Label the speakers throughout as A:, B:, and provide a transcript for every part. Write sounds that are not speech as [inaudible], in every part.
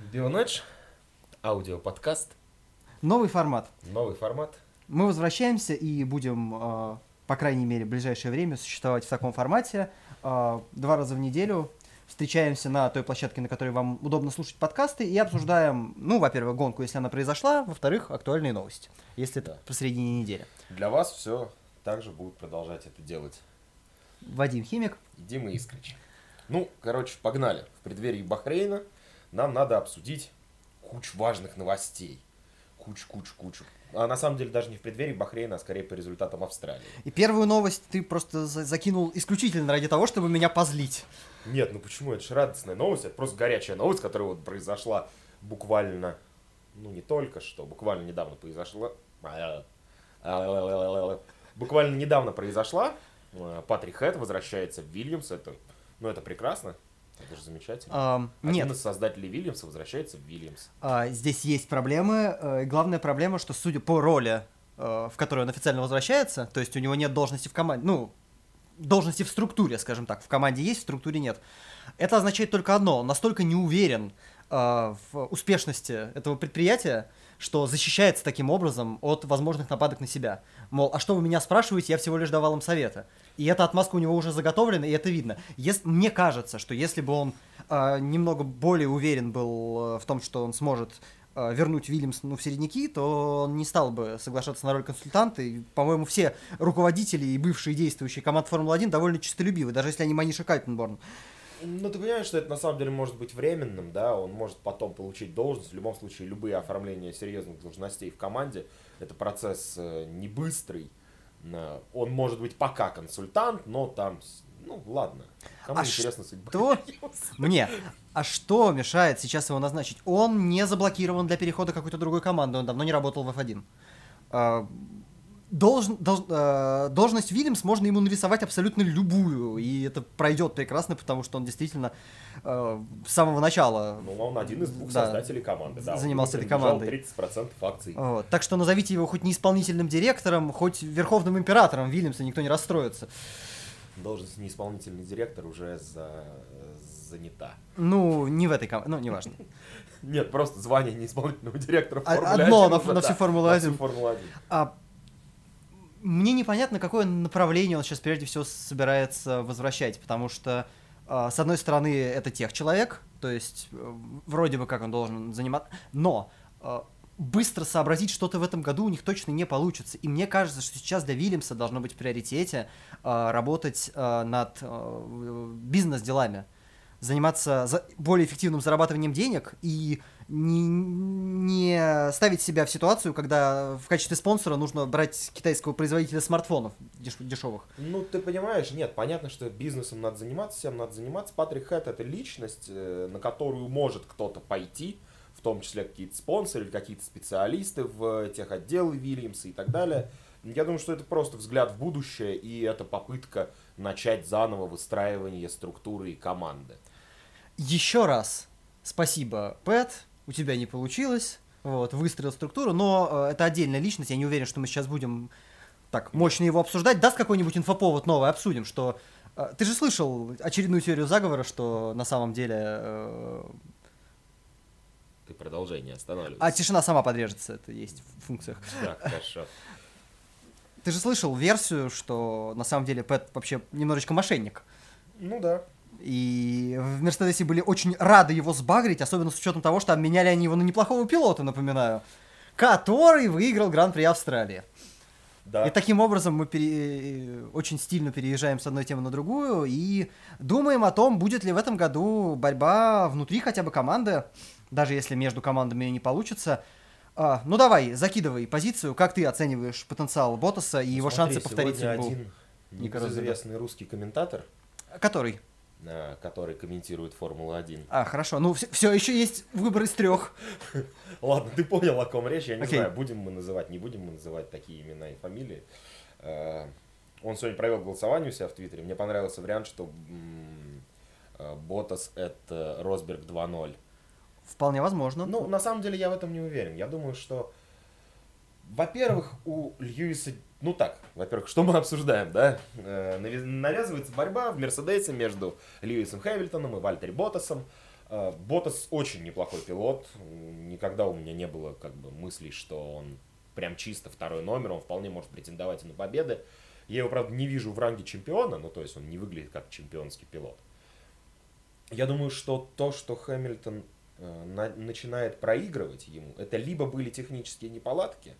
A: Бионедж, аудиоподкаст,
B: Новый формат.
A: новый формат.
B: Мы возвращаемся и будем, э, по крайней мере, в ближайшее время существовать в таком формате. Э, Два раза в неделю встречаемся на той площадке, на которой вам удобно слушать подкасты, и обсуждаем, ну, во-первых, гонку, если она произошла, во-вторых, актуальные новости, если это
A: Да.
B: посредине недели.
A: Для вас все также будут продолжать это делать.
B: Вадим Химик.
A: Дима Искрич. Ну, короче, погнали. В преддверии Бахрейна нам надо обсудить кучу важных новостей. Куч, куч, кучу. А на самом деле даже не в преддверии Бахрейна, а скорее по результатам Австралии.
B: И первую новость ты просто за- закинул исключительно ради того, чтобы меня позлить.
A: Нет, ну почему? Это же радостная новость. Это просто горячая новость, которая вот произошла буквально, ну не только что, буквально недавно произошла. Буквально недавно произошла. Э, Патрик Хэт возвращается в Вильямс. Это, ну это прекрасно. Это же замечательно.
B: Ам,
A: Один
B: нет,
A: из создателей Вильямса возвращается в Вильямс.
B: А, здесь есть проблемы. и Главная проблема, что судя по роли, э, в которой он официально возвращается, то есть у него нет должности в команде, ну, должности в структуре, скажем так, в команде есть, в структуре нет. Это означает только одно, он настолько не уверен э, в успешности этого предприятия, что защищается таким образом от возможных нападок на себя. Мол, а что вы меня спрашиваете, я всего лишь давал им советы. И эта отмазка у него уже заготовлена, и это видно. Ес- мне кажется, что если бы он э, немного более уверен был э, в том, что он сможет э, вернуть Вильямс ну, в середняки, то он не стал бы соглашаться на роль консультанта. И, по-моему, все руководители и бывшие действующие команд Формулы-1 довольно честолюбивы, даже если они Маниша Кальтенборн.
A: Ну, ты понимаешь, что это на самом деле может быть временным, да, он может потом получить должность. В любом случае, любые оформления серьезных должностей в команде, это процесс э, не быстрый. Э, Он может быть пока консультант, но там, ну, ладно. Кому
B: А
A: интересно судьба?
B: Что? Мне. А что мешает сейчас его назначить? Он не заблокирован для перехода какой-то другой команды, он давно не работал в F1. Должн- долж- э, должность Вильямс можно ему нарисовать абсолютно любую, и это пройдет прекрасно, потому что он действительно э, с самого начала...
A: Ну, он один из двух
B: Да.
A: создателей команды, да.
B: Занимался этой командой.
A: 30% акций.
B: Вот. Так что назовите его хоть не исполнительным директором, хоть верховным императором Вильямса, никто не расстроится.
A: Должность неисполнительный директор уже за- занята.
B: Ну, не в этой команде, ну, неважно. [laughs]
A: Нет, просто звание неисполнительного директора
B: А-
A: Формуле
B: одно
A: 1
B: на- всю Формулу
A: на всю
B: 1.
A: Формулу-1.
B: Мне непонятно, какое направление он сейчас прежде всего собирается возвращать, потому что, а, с одной стороны, это тех человек, то есть э, вроде бы как он должен заниматься, но а, быстро сообразить что-то в этом году у них точно не получится. И мне кажется, что сейчас для Вильямса должно быть в приоритете а, работать над бизнес-делами заниматься за- более эффективным зарабатыванием денег и не, не ставить себя в ситуацию, когда в качестве спонсора нужно брать китайского производителя смартфонов деш- дешевых.
A: Ну, ты понимаешь, нет, понятно, что бизнесом надо заниматься, всем надо заниматься. Патрик Хэт это личность, э, на которую может кто-то пойти, в том числе какие-то спонсоры или какие-то специалисты в тех отделы Вильямса и так далее. Я думаю, что это просто взгляд в будущее, и это попытка начать заново выстраивание структуры и команды.
B: Еще раз спасибо, Пэт, у тебя не получилось, вот, выстроил структуру, но э, это отдельная личность, я не уверен, что мы сейчас будем так мощно его обсуждать. Даст какой-нибудь инфоповод новый, обсудим, что... э, ты же слышал очередную теорию заговора, что на самом деле... э,
A: Ты продолжение останавливайся.
B: а тишина сама подрежется, это есть в функциях.
A: Да, хорошо.
B: Ты же слышал версию, что на самом деле Пэт вообще немножечко мошенник.
A: Ну да.
B: И в Мерседесе были очень рады его сбагрить, особенно с учетом того, что обменяли они его на неплохого пилота, напоминаю, который выиграл Гран-при Австралии.
A: Да.
B: И таким образом мы пере- очень стильно переезжаем с одной темы на другую и думаем о том, будет ли в этом году борьба внутри хотя бы команды, даже если между командами не получится. А, ну давай, закидывай позицию, как ты оцениваешь потенциал Ботаса и его
A: Смотри,
B: шансы повторить судьбу?
A: один небезызвестный русский комментатор,
B: Который?
A: Э, который комментирует Формулу-1.
B: А, хорошо. Ну, все, еще есть выбор из трех. [laughs]
A: Ладно, ты понял, о ком речь. Я не
B: Окей.
A: знаю, будем мы называть, не будем мы называть такие имена и фамилии. Э, Он сегодня провел голосование у себя в Твиттере. Мне понравился вариант, что э, Ботас это Росберг 2.0.
B: Вполне возможно.
A: Ну, на самом деле я в этом не уверен. Я думаю, что, во-первых, у Льюиса, ну так, во-первых, что мы обсуждаем, да? Э, навяз- Навязывается борьба в Мерседесе между Льюисом Хэмилтоном и Вальтери Ботасом. Э, Ботас очень неплохой пилот. Никогда у меня не было как бы мыслей, что он прям чисто второй номер, он вполне может претендовать на победы. Я его, правда, не вижу в ранге чемпиона, ну, то есть он не выглядит как чемпионский пилот. Я думаю, что то, что Хэмилтон э, на, начинает проигрывать ему, это либо были технические неполадки,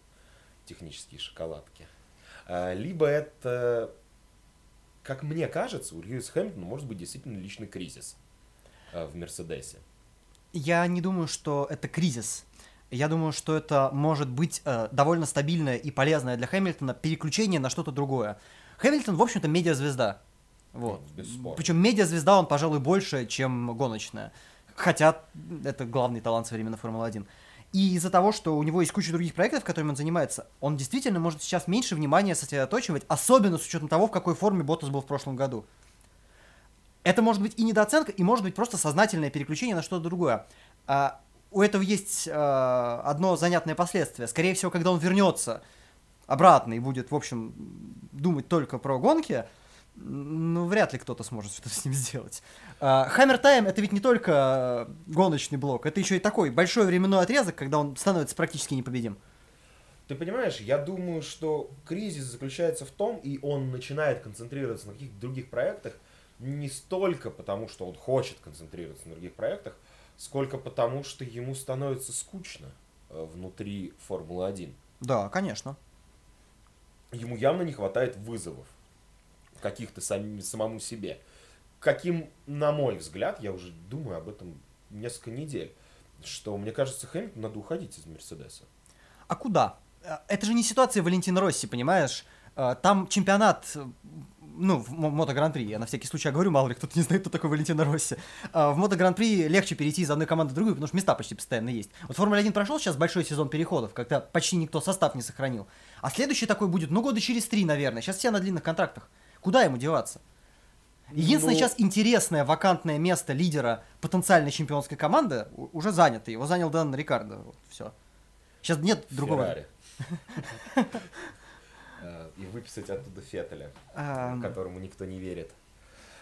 A: технические шоколадки, либо это, как мне кажется, у Льюиса Хэмилтона может быть действительно личный кризис э, в Мерседесе.
B: Я не думаю, что это кризис. Я думаю, что это может быть э, довольно стабильное и полезное для Хэмилтона переключение на что-то другое. Хэмилтон, в общем-то, медиазвезда. Вот.
A: Ну.
B: Причем медиазвезда он, пожалуй, больше, чем гоночная. Хотя это главный талант современной Формулы-1. И из-за того, что у него есть куча других проектов, которыми он занимается, он действительно может сейчас меньше внимания сосредоточивать, особенно с учетом того, в какой форме Ботас был в прошлом году. Это может быть и недооценка, и может быть просто сознательное переключение на что-то другое. А у этого есть э, одно занятное последствие. Скорее всего, когда он вернется обратно и будет, в общем, думать только про гонки, ну, вряд ли кто-то сможет что-то с ним сделать. Хаммер Тайм это ведь не только э, гоночный блок, это еще и такой большой временной отрезок, когда он становится практически непобедим.
A: Ты понимаешь, я думаю, что кризис заключается в том, и он начинает концентрироваться на каких-то других проектах, не столько потому, что он хочет концентрироваться на других проектах, сколько потому, что ему становится скучно э, внутри Формулы-1.
B: Да, конечно.
A: Ему явно не хватает вызовов каких-то сам, самому себе. Каким, на мой взгляд, я уже думаю об этом несколько недель, что, мне кажется, Хэмилтон надо уходить из Мерседеса.
B: А куда? Э, Это же не ситуация Валентина Росси, понимаешь? Э, Там чемпионат, э, ну, в мо- Мото Гран-при, я на всякий случай говорю, мало ли кто-то не знает, кто такой Валентина Росси. В Мото Гран-при легче перейти из одной команды в другую, потому что места почти постоянно есть. Вот Формула 1 прошел сейчас большой сезон переходов, когда почти никто состав не сохранил. А следующий такой будет, ну, года через три, наверное. Сейчас все на длинных контрактах. Куда ему деваться? Единственное
A: Ну-
B: сейчас интересное вакантное место лидера потенциальной чемпионской команды уже занято. Его занял Дэн Рикардо. Вот, все. Сейчас нет другого.
A: Феррари. [laughs] Э, И выписать оттуда Феттеля,
B: Ам,
A: которому никто не верит.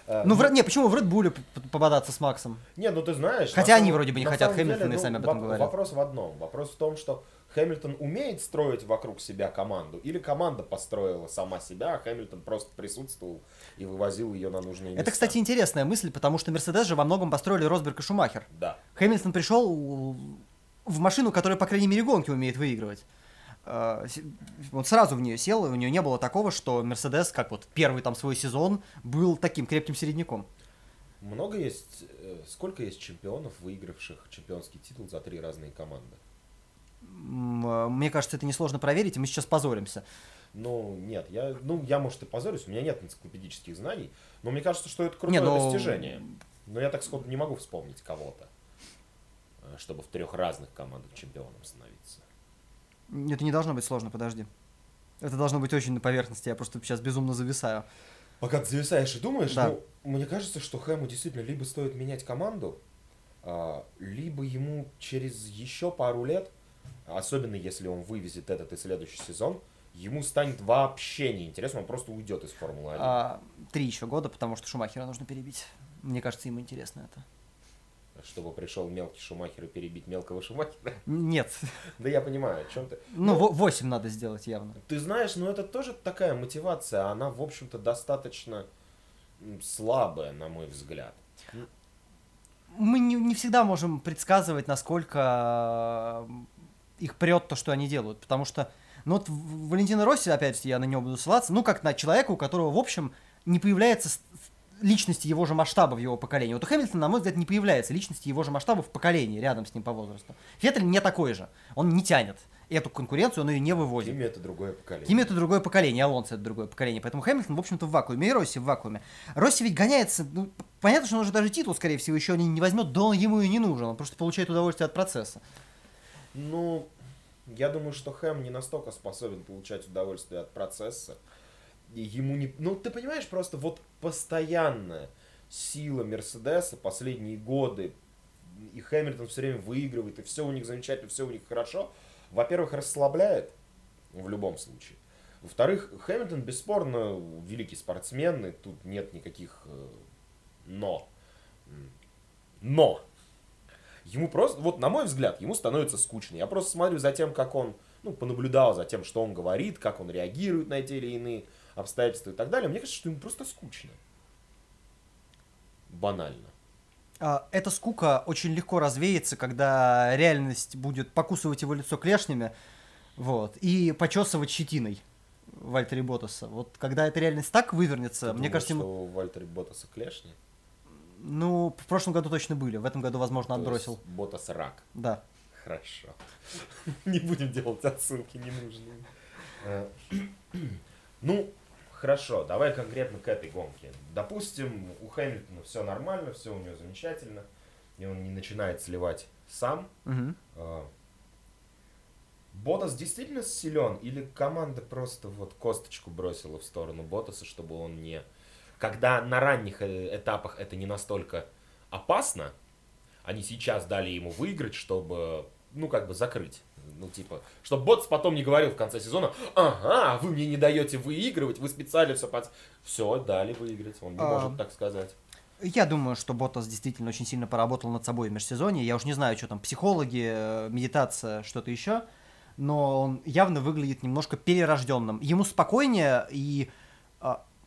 A: Э,
B: Ну, в, Ре- не, почему в Red Bull пободаться с Максом?
A: Не, ну ты знаешь...
B: Хотя они вроде бы не хотят,
A: самом
B: Хэмилтон и
A: деле,
B: сами
A: ну,
B: об этом говорят.
A: Вопрос в одном. Вопрос в том, что Хэмилтон умеет строить вокруг себя команду, или команда построила сама себя, а Хэмилтон просто присутствовал и вывозил ее на нужные места.
B: Это, кстати, интересная мысль, потому что Мерседес же во многом построили Росберг и Шумахер.
A: Да.
B: Хэмилтон пришел в машину, которая, по крайней мере, гонки умеет выигрывать. Э, Он сразу в нее сел, и у нее не было такого, что Мерседес, как вот первый там свой сезон, был таким крепким середняком.
A: Много есть... э, Сколько есть чемпионов, выигравших чемпионский титул за три разные команды?
B: Э, Мне кажется, это несложно проверить, и мы сейчас позоримся.
A: Ну, нет, я, ну, я, может, и позорюсь, у меня нет энциклопедических знаний, но мне кажется, что это крутое
B: Не, ну-
A: достижение. Но я так сходу не могу вспомнить кого-то, э, чтобы в трех разных командах чемпионом становиться.
B: Это не должно быть сложно, подожди. Это должно быть очень на поверхности, я просто сейчас безумно зависаю.
A: Пока ты зависаешь и думаешь,
B: Да.
A: ну, мне кажется, что Хэму действительно либо стоит менять команду, а, либо ему через еще пару лет, особенно если он вывезет этот и следующий сезон, ему станет вообще неинтересно, он просто уйдет из Формулы 1.
B: А, три еще года, потому что Шумахера нужно перебить. Мне кажется, ему интересно это.
A: Чтобы пришел мелкий Шумахер и перебить мелкого Шумахера.
B: Нет.
A: Да я понимаю, о чем ты.
B: Ну, во- восемь надо сделать явно.
A: Ты знаешь, ну это тоже такая мотивация, она, в общем-то, достаточно слабая, на мой взгляд.
B: Мы не, не всегда можем предсказывать, насколько их прет то, что они делают. Потому что, ну вот Валентина Росси, опять я на него буду ссылаться, ну как на человека, у которого, в общем, не появляется личности его же масштаба в его поколении. Вот у Хэмилтона, на мой взгляд, не появляется личности его же масштаба в поколении, рядом с ним по возрасту. Феттель не такой же. Он не тянет эту конкуренцию, он ее не вывозит.
A: Кими это другое поколение.
B: Кими это другое поколение, Алонсо это другое поколение. Поэтому Хэмилтон, в общем-то, в вакууме. И Росси в вакууме. Росси ведь гоняется, ну, понятно, что он уже даже титул, скорее всего, еще не, не возьмет, да он ему и не нужен. Он просто получает удовольствие от процесса.
A: Ну, я думаю, что Хэм не настолько способен получать удовольствие от процесса. И ему не... Ну, ты понимаешь, просто вот постоянная сила Мерседеса последние годы, и Хэмилтон все время выигрывает, и все у них замечательно, все у них хорошо, во-первых, расслабляет в любом случае. Во-вторых, Хэмилтон бесспорно великий спортсмен, и тут нет никаких э, но. Но! Ему просто, вот на мой взгляд, ему становится скучно. Я просто смотрю за тем, как он, ну, понаблюдал за тем, что он говорит, как он реагирует на те или иные обстоятельства и так далее. Мне кажется, что ему просто скучно. Банально.
B: А, Эта скука очень легко развеется, когда реальность будет покусывать его лицо клешнями, вот, и почесывать щетиной Вальтери Ботаса. Вот когда эта реальность так вывернется,
A: Ты
B: мне
A: думаешь,
B: кажется, ему...
A: что у Вальтери Ботаса клешни?
B: Ну, в прошлом году точно были, в этом году, возможно, отбросил.
A: Ботас рак.
B: Да.
A: Хорошо. [laughs] Не будем делать отсылки ненужные. Э, [clears throat] Ну, хорошо, давай конкретно к этой гонке. Допустим, у Хэмилтона все нормально, все у него замечательно, и он не начинает сливать сам. Э, Ботас действительно силен, или команда просто вот косточку бросила в сторону Ботаса, чтобы он не... Когда на ранних э, этапах это не настолько опасно, они сейчас дали ему выиграть, чтобы, ну, как бы закрыть. Ну, типа, чтобы Ботс потом не говорил в конце сезона, ага, вы мне не даете выигрывать, вы специально все под... Все, дали выиграть, он не
B: А.
A: может так сказать.
B: Я думаю, что Ботас действительно очень сильно поработал над собой в межсезонье. Я уж не знаю, что там, психологи, э, медитация, что-то еще. Но он явно выглядит немножко перерожденным. Ему спокойнее, и а,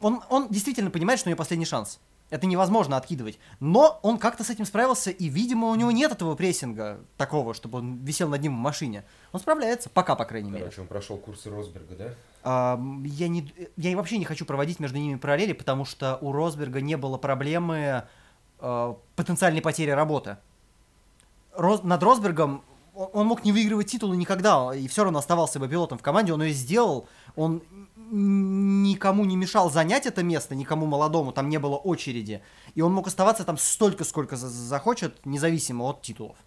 B: он, он действительно понимает, что у него последний шанс. Это невозможно откидывать. Но он как-то с этим справился, и, видимо, у него нет этого прессинга такого, чтобы он висел над ним в машине. Он справляется, пока, по крайней мере.
A: Короче, он прошел курсы Росберга, да?
B: Ам, я, не, я вообще не хочу проводить между ними параллели, потому что у Росберга не было проблемы э, потенциальной потери работы. Рос- над Росбергом он, мог не выигрывать титулы никогда, и все равно оставался бы пилотом в команде, он ее сделал, он никому не мешал занять это место, никому молодому, там не было очереди, и он мог оставаться там столько, сколько за- захочет, независимо от титулов.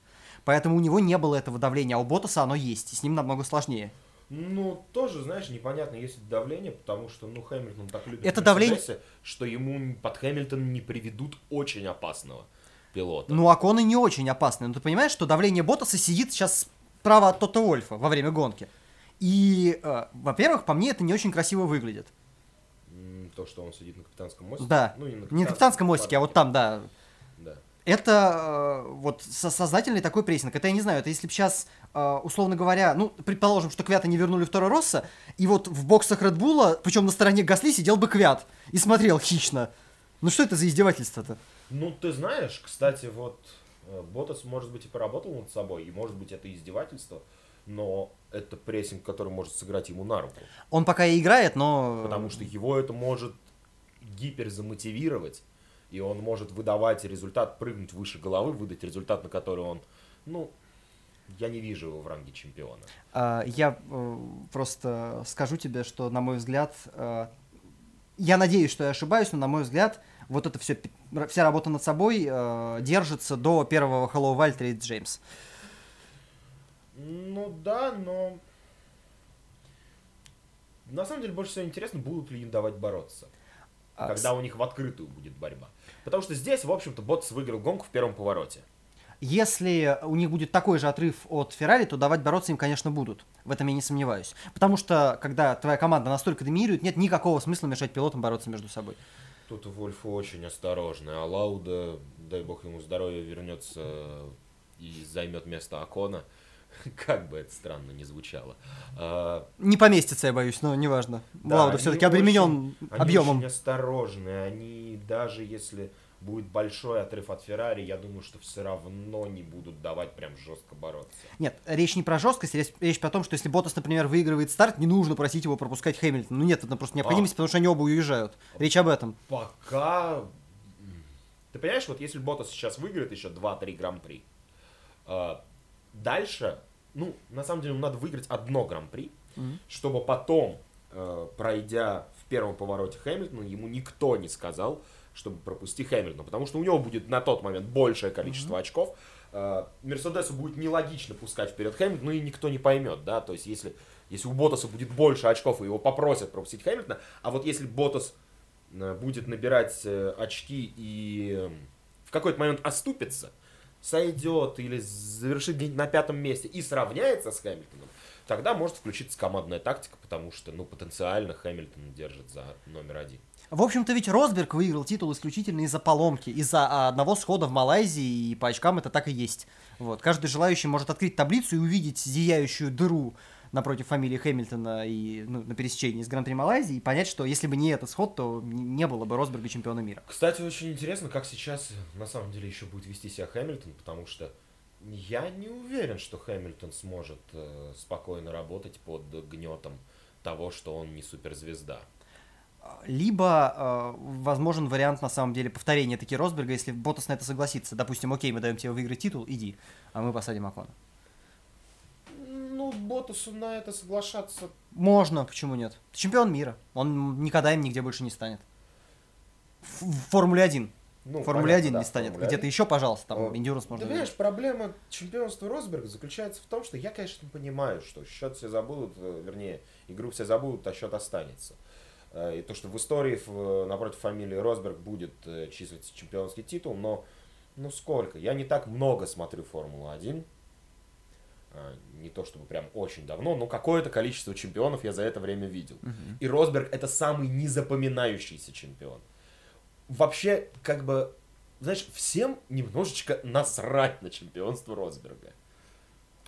B: Поэтому у него не было этого давления, а у Ботаса оно есть, и с ним намного сложнее.
A: Ну, тоже, знаешь, непонятно, есть ли давление, потому что, ну, Хэмилтон так любит
B: Это давление-
A: что ему под Хэмилтон не приведут очень опасного пилота.
B: Ну, Аконы не очень опасны. Но ты понимаешь, что давление Ботаса сидит сейчас справа от Тота Вольфа во время гонки. И, э, во-первых, по мне это не очень красиво выглядит.
A: То, что он сидит на капитанском мостике.
B: Да.
A: Ну, не на
B: Не на капитанском мостике, а вот там, да.
A: Да.
B: Это э, вот со- сознательный такой прессинг. Это я не знаю, это если бы сейчас, условно говоря, ну, предположим, что Квята не вернули второй Росса, и вот в боксах Редбула, причем на стороне Гасли, сидел бы Квят и смотрел хищно. Ну что это за издевательство-то?
A: Ну, ты знаешь, кстати, вот э, Ботас, может быть, и поработал над собой, и, может быть, это издевательство, но это прессинг, который может сыграть ему на руку.
B: Он пока и играет, но...
A: Потому что его это может гиперзамотивировать, и он может выдавать результат, прыгнуть выше головы, выдать результат, на который он, ну, я не вижу его в ранге чемпиона.
B: А, Я э, просто скажу тебе, что, на мой взгляд, э, я надеюсь, что я ошибаюсь, но, на мой взгляд, вот эта все, вся работа над собой э, держится до первого Hello и Джеймс.
A: Ну да, но... На самом деле больше всего интересно, будут ли им давать бороться.
B: А,
A: когда у них в открытую будет борьба. Потому что здесь, в общем-то, Ботс выиграл гонку в первом повороте.
B: Если у них будет такой же отрыв от Феррари, то давать бороться им, конечно, будут. В этом я не сомневаюсь. Потому что, когда твоя команда настолько доминирует, нет никакого смысла мешать пилотам бороться между собой.
A: Тут Вольф очень осторожный, а Лауда, дай бог ему здоровья, вернется и займет место Акона. [laughs] Как бы это странно не звучало. А,
B: Не поместится, я боюсь, но неважно.
A: Да,
B: Лауда
A: они
B: все-таки обременен
A: очень- Они
B: объемом.
A: очень осторожны, они даже если будет большой отрыв от Феррари, я думаю, что все равно не будут давать прям жестко бороться.
B: Нет, речь не про жесткость, речь, речь про то, что если Ботас, например, выигрывает старт, не нужно просить его пропускать Хэмилтон. Ну нет, это просто необходимость,
A: А.
B: потому что они оба уезжают. Речь об этом.
A: Пока... Ты понимаешь, вот если Ботас сейчас выиграет еще 2-3 гран-при, э, дальше, ну, на самом деле, ему надо выиграть одно гран-при,
B: Мгм.
A: чтобы потом, э, пройдя в первом повороте Хэмилтона, ему никто не сказал, чтобы пропусти Хэмилтона, потому что у него будет на тот момент большее количество очков. Э, Мерседесу будет нелогично пускать вперед Хэмилтона, ну и никто не поймет, да, то есть если, если у Ботаса будет больше очков, и его попросят пропустить Хэмилтона, а вот если Ботас э, будет набирать э, очки и э, в какой-то момент оступится, сойдет или завершит где-нибудь на пятом месте и сравняется с Хэмилтоном, тогда может включиться командная тактика, потому что, ну, потенциально Хэмилтон держит за номер один.
B: В общем-то, ведь Росберг выиграл титул исключительно из-за поломки, из-за а, одного схода в Малайзии, и по очкам это так и есть. Вот. Каждый желающий может открыть таблицу и увидеть зияющую дыру напротив фамилии Хэмилтона и ну, на пересечении с Гран-при Малайзии и понять, что если бы не этот сход, то не было бы Росберга чемпиона мира.
A: Кстати, очень интересно, как сейчас на самом деле еще будет вести себя Хэмилтон, потому что я не уверен, что Хэмилтон сможет э, спокойно работать под гнетом того, что он не суперзвезда.
B: Либо э, возможен вариант, на самом деле, повторения таки Росберга, если Ботас на это согласится. Допустим, окей, мы даем тебе выиграть титул, иди, а мы посадим Акона.
A: Ну, Ботасу на это соглашаться...
B: Можно, почему нет? Чемпион мира. Он никогда им нигде больше не станет. В, Формуле 1. Ну, Формуле 1 да, не станет. Где-то еще, пожалуйста, там О, Endurance можно.
A: Ты понимаешь, проблема чемпионства Росберга заключается в том, что я, конечно, понимаю, что счет все забудут, э, вернее, игру все забудут, а счет останется. Э, и то, что в истории напротив фамилии Росберг будет э, числиться чемпионский титул, но ну сколько? Я не так много смотрю Формулу-1. Не то чтобы прям очень давно, но какое-то количество чемпионов я за это время видел. Угу. И Росберг это самый незапоминающийся чемпион вообще, как бы, знаешь, всем немножечко насрать на чемпионство Росберга.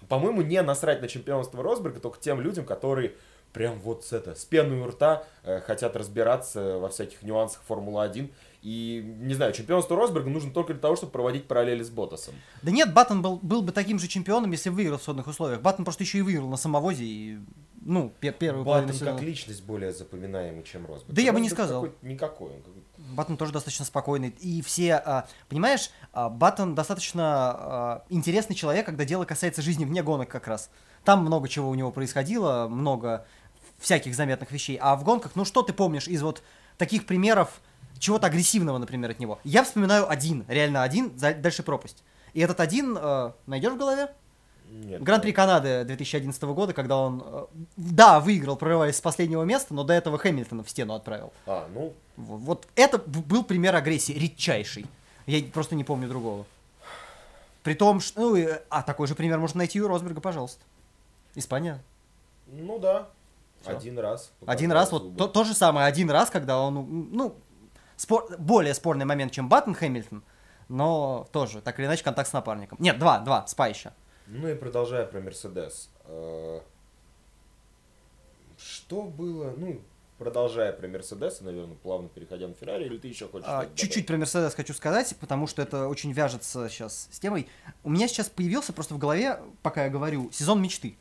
A: По-моему, не насрать на чемпионство Росберга только тем людям, которые прям вот с, это, с пеной у рта э, хотят разбираться во всяких нюансах Формулы-1 и, не знаю, чемпионство Росберга нужно только для того, чтобы проводить параллели с Ботасом.
B: Да нет, Баттон был, был бы таким же чемпионом, если выиграл в сходных условиях. Баттон просто еще и выиграл на самовозе и ну, пер первую
A: Баттон как личность более запоминаемый, чем Росберг.
B: Да я бы не сказал.
A: Никакой. Он
B: Баттон тоже достаточно спокойный. И все, а, понимаешь, а, Баттон достаточно а, интересный человек, когда дело касается жизни вне гонок как раз. Там много чего у него происходило, много всяких заметных вещей. А в гонках, ну что ты помнишь из вот таких примеров, чего-то агрессивного, например, от него. Я вспоминаю один, реально один, дальше пропасть. И этот один э, найдешь в голове?
A: Нет.
B: Гран-при Канады 2011 года, когда он, э, да, выиграл, прорываясь с последнего места, но до этого Хэмилтона в стену отправил.
A: А, ну.
B: Вот, вот это был пример агрессии, редчайший. Я просто не помню другого. При том, что... Ну, а такой же пример можно найти у Росберга, пожалуйста. Испания.
A: Ну да. Все. Один раз.
B: Один раз, вот то, то же самое, один раз, когда он, ну, спор, более спорный момент, чем Баттон Хэмилтон, но тоже, так или иначе, контакт с напарником. Нет, два, два, спа еще.
A: Ну и продолжая про Мерседес. Э, что было, ну, продолжая про Мерседес, наверное, плавно переходя на Феррари, или ты еще хочешь? А,
B: чуть-чуть про Мерседес хочу сказать, потому что это очень вяжется сейчас с темой. У меня сейчас появился просто в голове, пока я говорю, сезон мечты.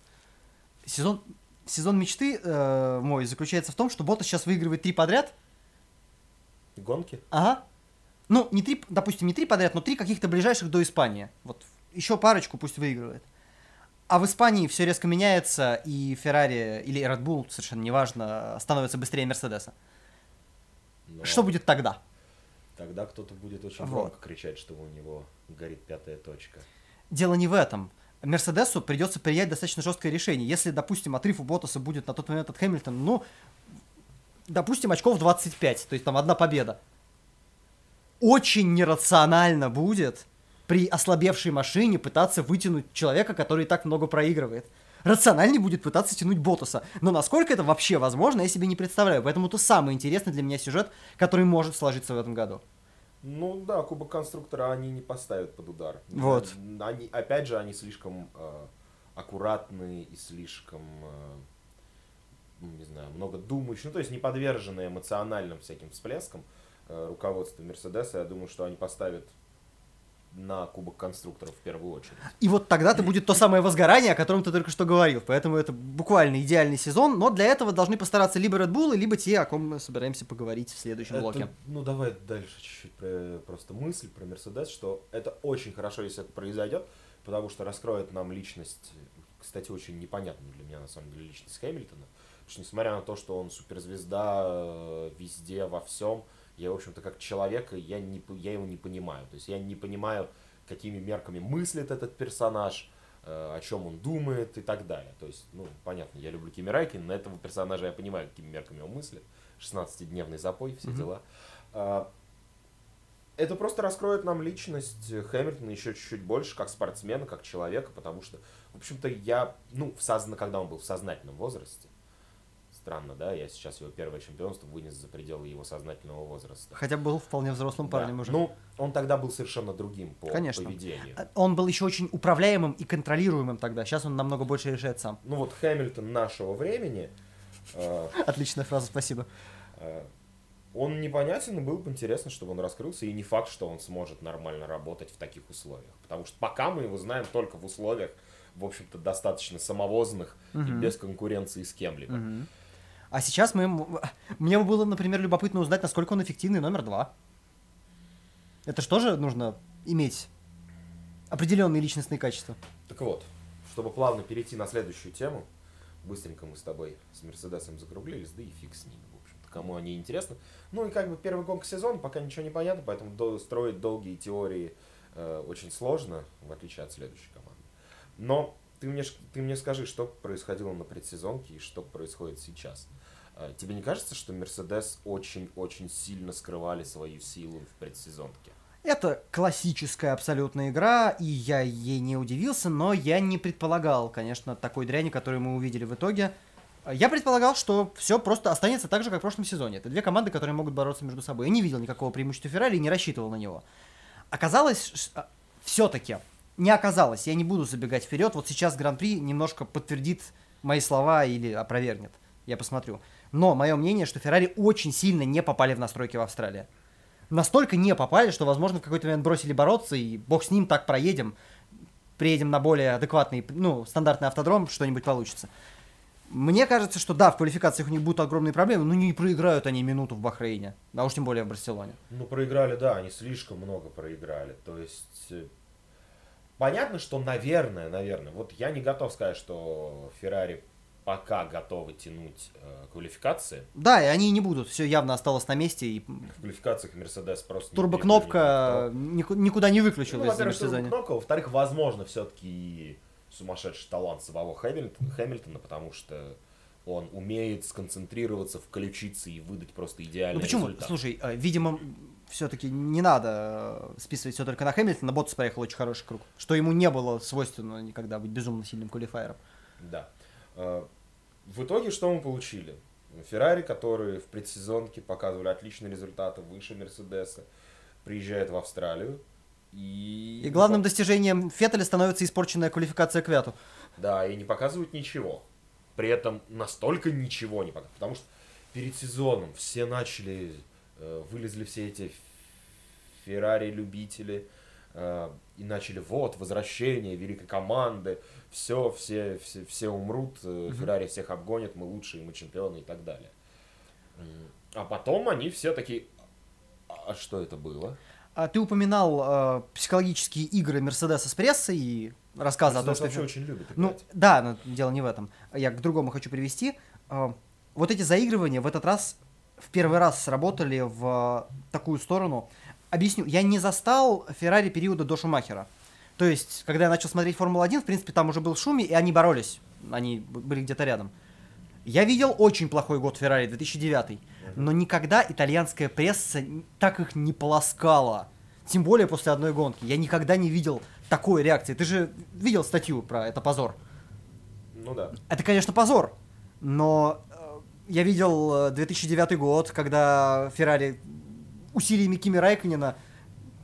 B: Сезон, сезон мечты э, мой заключается в том, что Бота сейчас выигрывает три подряд –
A: Гонки?
B: Ага. Ну, не три, допустим, не три подряд, но три каких-то ближайших до Испании. Вот еще парочку пусть выигрывает. А в Испании все резко меняется, и Феррари или Red Bull, совершенно неважно, становится быстрее Мерседеса. Но... Что будет тогда?
A: Тогда кто-то будет очень вот. громко кричать, что у него горит пятая точка.
B: Дело не в этом. Мерседесу придется принять достаточно жесткое решение. Если, допустим, отрыв у Ботаса будет на тот момент от Хэмилтона, ну, допустим, очков 25, то есть там одна победа. Очень нерационально будет при ослабевшей машине пытаться вытянуть человека, который так много проигрывает. Рациональнее будет пытаться тянуть Ботаса. Но насколько это вообще возможно, я себе не представляю. Поэтому это самый интересный для меня сюжет, который может сложиться в этом году.
A: Ну да, Кубок Конструктора они не поставят под удар.
B: Вот.
A: Они, опять же, они слишком э, аккуратные и слишком э, не знаю, много думающих, ну, то есть не подвержены эмоциональным всяким всплескам э, руководства Мерседеса, я думаю, что они поставят на Кубок конструкторов в первую очередь.
B: И вот тогда-то будет то самое возгорание, о котором ты только что говорил. Поэтому это буквально идеальный сезон, но для этого должны постараться либо Red Bull, либо те, о ком мы собираемся поговорить в следующем это, блоке.
A: Ну давай дальше чуть-чуть про, просто мысль про Мерседес, что это очень хорошо, если это произойдет, потому что раскроет нам личность, кстати, очень непонятную для меня на самом деле личность Хэмилтона. Потому что несмотря на то, что он суперзвезда э, везде, во всем, я, в общем-то, как человек, я, не, я его не понимаю. То есть я не понимаю, какими мерками мыслит этот персонаж, э, о чем он думает и так далее. То есть, ну, понятно, я люблю Кими Райкин, на этого персонажа я понимаю, какими мерками он мыслит. 16-дневный запой, все mm-hmm. дела. А, это просто раскроет нам личность Хэмилтона еще чуть-чуть больше, как спортсмена, как человека, потому что, в общем-то, я, ну, в созна... когда он был в сознательном возрасте, странно, да, я сейчас его первое чемпионство вынес за пределы его сознательного возраста.
B: Хотя был вполне взрослым парнем
A: Да.
B: уже.
A: Ну, он тогда был совершенно другим по
B: Конечно.
A: поведению.
B: А, Он был еще очень управляемым и контролируемым тогда. Сейчас он намного больше решает сам.
A: Ну вот Хэмилтон нашего времени, э,
B: Отличная фраза, спасибо.
A: э, он непонятен, и было бы интересно, чтобы он раскрылся, и не факт, что он сможет нормально работать в таких условиях. Потому что пока мы его знаем только в условиях, в общем-то, достаточно самовозных и
B: Мгм.
A: без конкуренции с кем-либо.
B: Мгм. А сейчас мы... Мне было, например, любопытно узнать, насколько он эффективный номер два. Это же тоже нужно иметь определенные личностные качества.
A: Так вот, чтобы плавно перейти на следующую тему, быстренько мы с тобой с Мерседесом закруглились, да и фиг с ними, в общем-то, кому они интересны. Ну и как бы первый гонка сезона, пока ничего не понятно, поэтому до- строить долгие теории э, очень сложно, в отличие от следующей команды. Но ты мне, ты мне скажи, что происходило на предсезонке и что происходит сейчас. Э, Тебе не кажется, что Мерседес очень-очень сильно скрывали свою силу в предсезонке?
B: Это классическая абсолютная игра, и я ей не удивился, но я не предполагал, конечно, такой дряни, которую мы увидели в итоге. Я предполагал, что все просто останется так же, как в прошлом сезоне. Это две команды, которые могут бороться между собой. Я не видел никакого преимущества Феррари и не рассчитывал на него. Оказалось, все-таки, не оказалось, я не буду забегать вперед. Вот сейчас Гран-при немножко подтвердит мои слова или опровергнет. Я посмотрю. Но мое мнение, что Феррари очень сильно не попали в настройки в Австралии. Настолько не попали, что, возможно, в какой-то момент бросили бороться, и бог с ним, так проедем. Приедем на более адекватный, ну, стандартный автодром, что-нибудь получится. Мне кажется, что да, в квалификациях у них будут огромные проблемы, но не проиграют они минуту в Бахрейне, а уж тем более в Барселоне.
A: Ну, проиграли, да, они слишком много проиграли. То есть, э, понятно, что, наверное, наверное, вот я не готов сказать, что Феррари пока готовы тянуть э, квалификации.
B: Да, и они не будут, все явно осталось на месте, и
A: В квалификациях Мерседес просто... не
B: турбокнопка нику- никуда не.
A: Ну,
B: выключилась за
A: во-первых, турбокнопка, во-вторых, возможно, все-таки сумасшедший талант самого Хэмилтона, Хэмилтона, потому что он умеет сконцентрироваться, включиться и выдать просто идеальный
B: Ну почему?
A: результат.
B: Слушай, э, видимо, все-таки не надо э, списывать все только на Хэмилтона. Ботс проехал очень хороший круг, что ему не было свойственно никогда быть безумно сильным квалифайером.
A: Да. Э, В итоге что мы получили? Феррари, которые в предсезонке показывали отличные результаты выше Мерседеса, приезжает в Австралию и...
B: И главным достижением Феттеля становится испорченная квалификация к Вяту.
A: Да, и не показывают ничего. При этом настолько ничего не показывают. Потому что перед сезоном все начали, вылезли все эти Феррари-любители э, и начали, вот, возвращение великой команды, все, все, все, все умрут, э, Феррари всех обгонит, мы лучшие, мы чемпионы и так далее. А потом они все такие, а что это было?
B: А ты упоминал э, психологические игры Мерседеса с прессой и рассказы о том, что...
A: вообще очень любит
B: Ну,
A: играть.
B: да, но дело не в этом. Я к другому хочу привести. Э, Вот эти заигрывания в этот раз в первый раз сработали в э, такую сторону. Объясню, я не застал Феррари периода до Шумахера. То есть, когда я начал смотреть Формулу-1, в принципе, там уже был Шуми, и они боролись. Они были где-то рядом. Я видел очень плохой год Феррари, 2009. Но никогда итальянская пресса так их не полоскала. Тем более после одной гонки. Я никогда не видел такой реакции. Ты же видел статью про это позор.
A: Ну да.
B: Это, конечно, позор, но я видел э, 2009 год, когда Феррари усилиями Кими Райконена,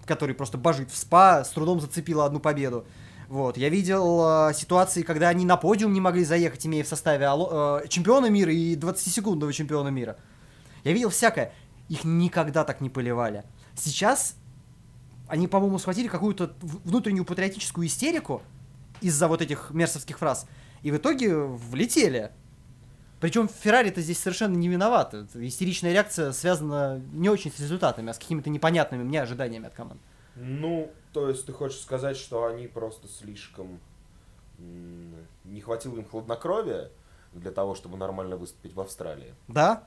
B: который просто божит в СПА, с трудом зацепила одну победу. Вот. Я видел э, ситуации, когда они на подиум не могли заехать, имея в составе э, чемпиона мира и 20-секундного чемпиона мира. Я видел всякое. Их никогда так не поливали. Сейчас они, по-моему, схватили какую-то внутреннюю патриотическую истерику из-за вот этих мерсовских фраз. И в итоге влетели. Причем Феррари-то здесь совершенно не виноват. Истеричная реакция связана не очень с результатами, а с какими-то непонятными мне ожиданиями от команд.
A: Ну, то есть ты хочешь сказать, что они просто слишком... Не хватило им хладнокровия для того, чтобы нормально выступить в Австралии?
B: Да?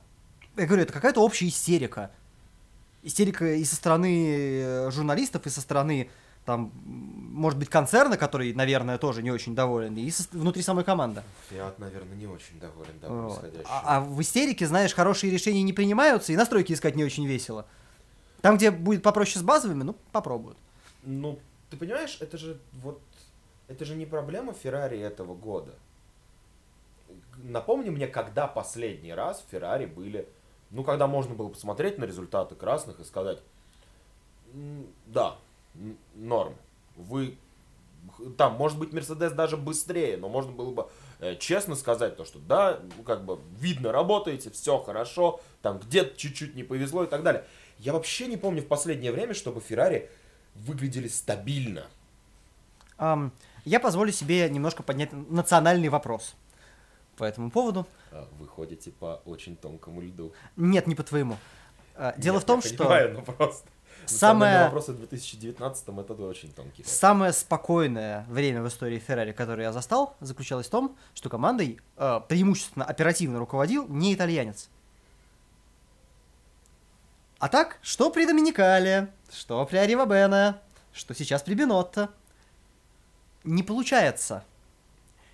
B: Я говорю, это какая-то общая истерика. Истерика и со стороны э, журналистов, и со стороны, там, может быть, концерна, который, наверное, тоже не очень доволен, и со- внутри самой команды.
A: Фиат, наверное, не очень доволен да,
B: Вот.
A: происходящим.
B: А, а в истерике, знаешь, хорошие решения не принимаются, и настройки искать не очень весело. Там, где будет попроще с базовыми, ну, попробуют.
A: Ну, ты понимаешь, это же вот... Это же не проблема Феррари этого года. напомни мне, когда последний раз Феррари были, ну, когда можно было посмотреть на результаты красных и сказать, да, норм, вы там, может быть, Мерседес даже быстрее, но можно было бы э, честно сказать то, что да, ну, как бы видно, работаете, все хорошо, там где-то чуть-чуть не повезло и так далее. Я вообще не помню в последнее время, чтобы Феррари выглядели стабильно.
B: Um, я позволю себе немножко поднять национальный вопрос по этому поводу.
A: А, вы ходите по очень тонкому льду.
B: Нет, не по твоему. А, дело
A: Нет,
B: в том,
A: я
B: что...
A: Понимаю, но просто...
B: Самое...
A: вопросы в 2019 это очень тонкий.
B: Самое спокойное время в истории Феррари, которое я застал, заключалось в том, что командой э, преимущественно оперативно руководил не итальянец. А так, что при Доминикале, что при Аривабена, что сейчас при Бенотто. Не получается.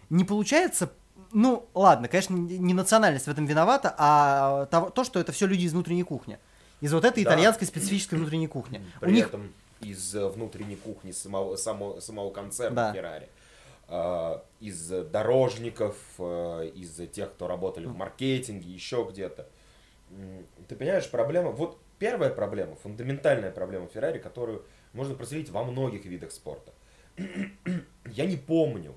B: Не получается ну, ладно, конечно, не национальность в этом виновата, а то, что это все люди из внутренней кухни. Из вот этой да. итальянской специфической внутренней кухни.
A: При У них... этом из э, внутренней кухни самого, самого, самого концерна да. Феррари. Uh, из дорожников, uh, из тех, кто работали в маркетинге, еще где-то. Ты понимаешь, проблема... Вот первая проблема, фундаментальная проблема Феррари, которую можно проследить во многих видах спорта. [clears throat] Я не помню,